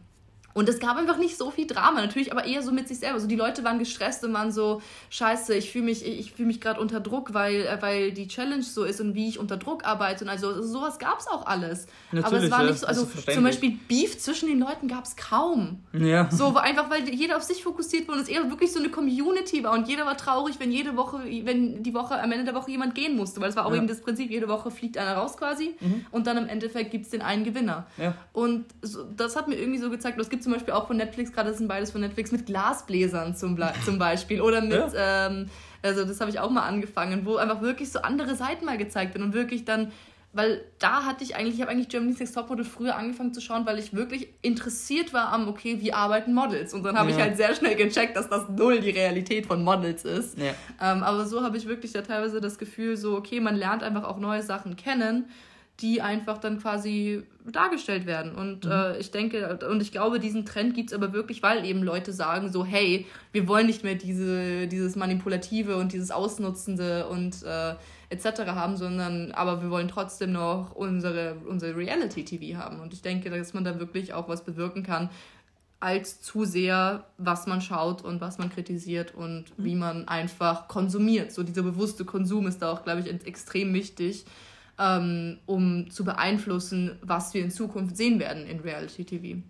Speaker 2: und es gab einfach nicht so viel Drama, natürlich, aber eher so mit sich selber. Also die Leute waren gestresst und waren so, scheiße, ich fühle mich, ich fühl mich gerade unter Druck, weil, äh, weil die Challenge so ist und wie ich unter Druck arbeite. Und also sowas gab es auch alles. Natürlich, aber es war nicht so, also zum Beispiel Beef zwischen den Leuten gab es kaum. Ja. So, einfach weil jeder auf sich fokussiert war und es eher wirklich so eine Community war und jeder war traurig, wenn jede Woche, wenn die Woche, am Ende der Woche jemand gehen musste, weil es war auch ja. eben das Prinzip, jede Woche fliegt einer raus quasi mhm. und dann im Endeffekt gibt es den einen Gewinner. Ja. Und so, das hat mir irgendwie so gezeigt, es gibt zum Beispiel auch von Netflix, gerade das sind beides von Netflix, mit Glasbläsern zum, zum Beispiel. Oder mit, ja. ähm, also das habe ich auch mal angefangen, wo einfach wirklich so andere Seiten mal gezeigt werden und wirklich dann weil da hatte ich eigentlich, ich habe eigentlich Germany's Next Topmodel früher angefangen zu schauen, weil ich wirklich interessiert war am, okay, wie arbeiten Models. Und dann habe ja. ich halt sehr schnell gecheckt, dass das null die Realität von Models ist. Ja. Ähm, aber so habe ich wirklich da teilweise das Gefühl, so, okay, man lernt einfach auch neue Sachen kennen die einfach dann quasi dargestellt werden. Und mhm. äh, ich denke, und ich glaube, diesen Trend gibt es aber wirklich, weil eben Leute sagen so, hey, wir wollen nicht mehr diese, dieses Manipulative und dieses Ausnutzende und äh, etc. haben, sondern aber wir wollen trotzdem noch unsere, unsere Reality-TV haben. Und ich denke, dass man da wirklich auch was bewirken kann, als zu sehr, was man schaut und was man kritisiert und mhm. wie man einfach konsumiert. So dieser bewusste Konsum ist da auch, glaube ich, extrem wichtig ähm, um zu beeinflussen, was wir in Zukunft sehen werden in Reality TV.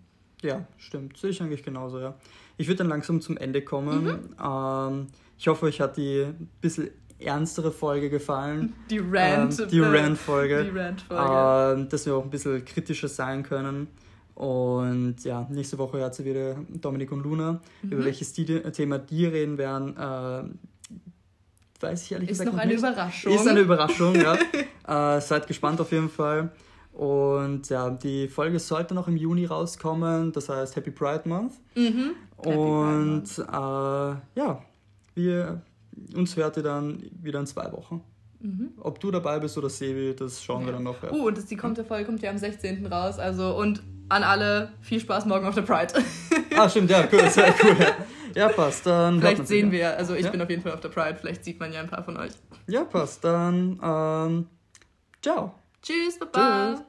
Speaker 1: Ja, stimmt. Sehe ich eigentlich genauso, ja. Ich würde dann langsam zum Ende kommen. Mhm. Ähm, ich hoffe, euch hat die ein bisschen ernstere Folge gefallen. Die Rant. Ähm, die Rant-Folge. Die Rant-Folge. Ähm, dass wir auch ein bisschen kritischer sein können. Und ja, nächste Woche hat sie wieder Dominik und Luna, mhm. über welches Thema die reden werden. Äh, weiß ich ehrlich ist gesagt noch eine nicht. Überraschung. Ist eine Überraschung, ja. äh, seid gespannt auf jeden Fall. Und ja, die Folge sollte noch im Juni rauskommen, das heißt Happy Pride Month. Mhm. Und Pride Month. Äh, ja, wir, uns hört ihr dann wieder in zwei Wochen. Mhm. Ob du dabei bist oder Sevi, das schauen ja. wir dann noch.
Speaker 2: Ja. Uh, und das, die kommt, Folge kommt ja am 16. raus. Also, und an alle viel Spaß morgen auf der Pride. ah, stimmt, ja, cool, sehr cool. Ja, passt. Dann vielleicht sehen wir, also ich ja? bin auf jeden Fall auf der Pride, vielleicht sieht man ja ein paar von euch.
Speaker 1: Ja, passt. Dann, ähm, ciao.
Speaker 2: Tschüss, Baba. Tschüss.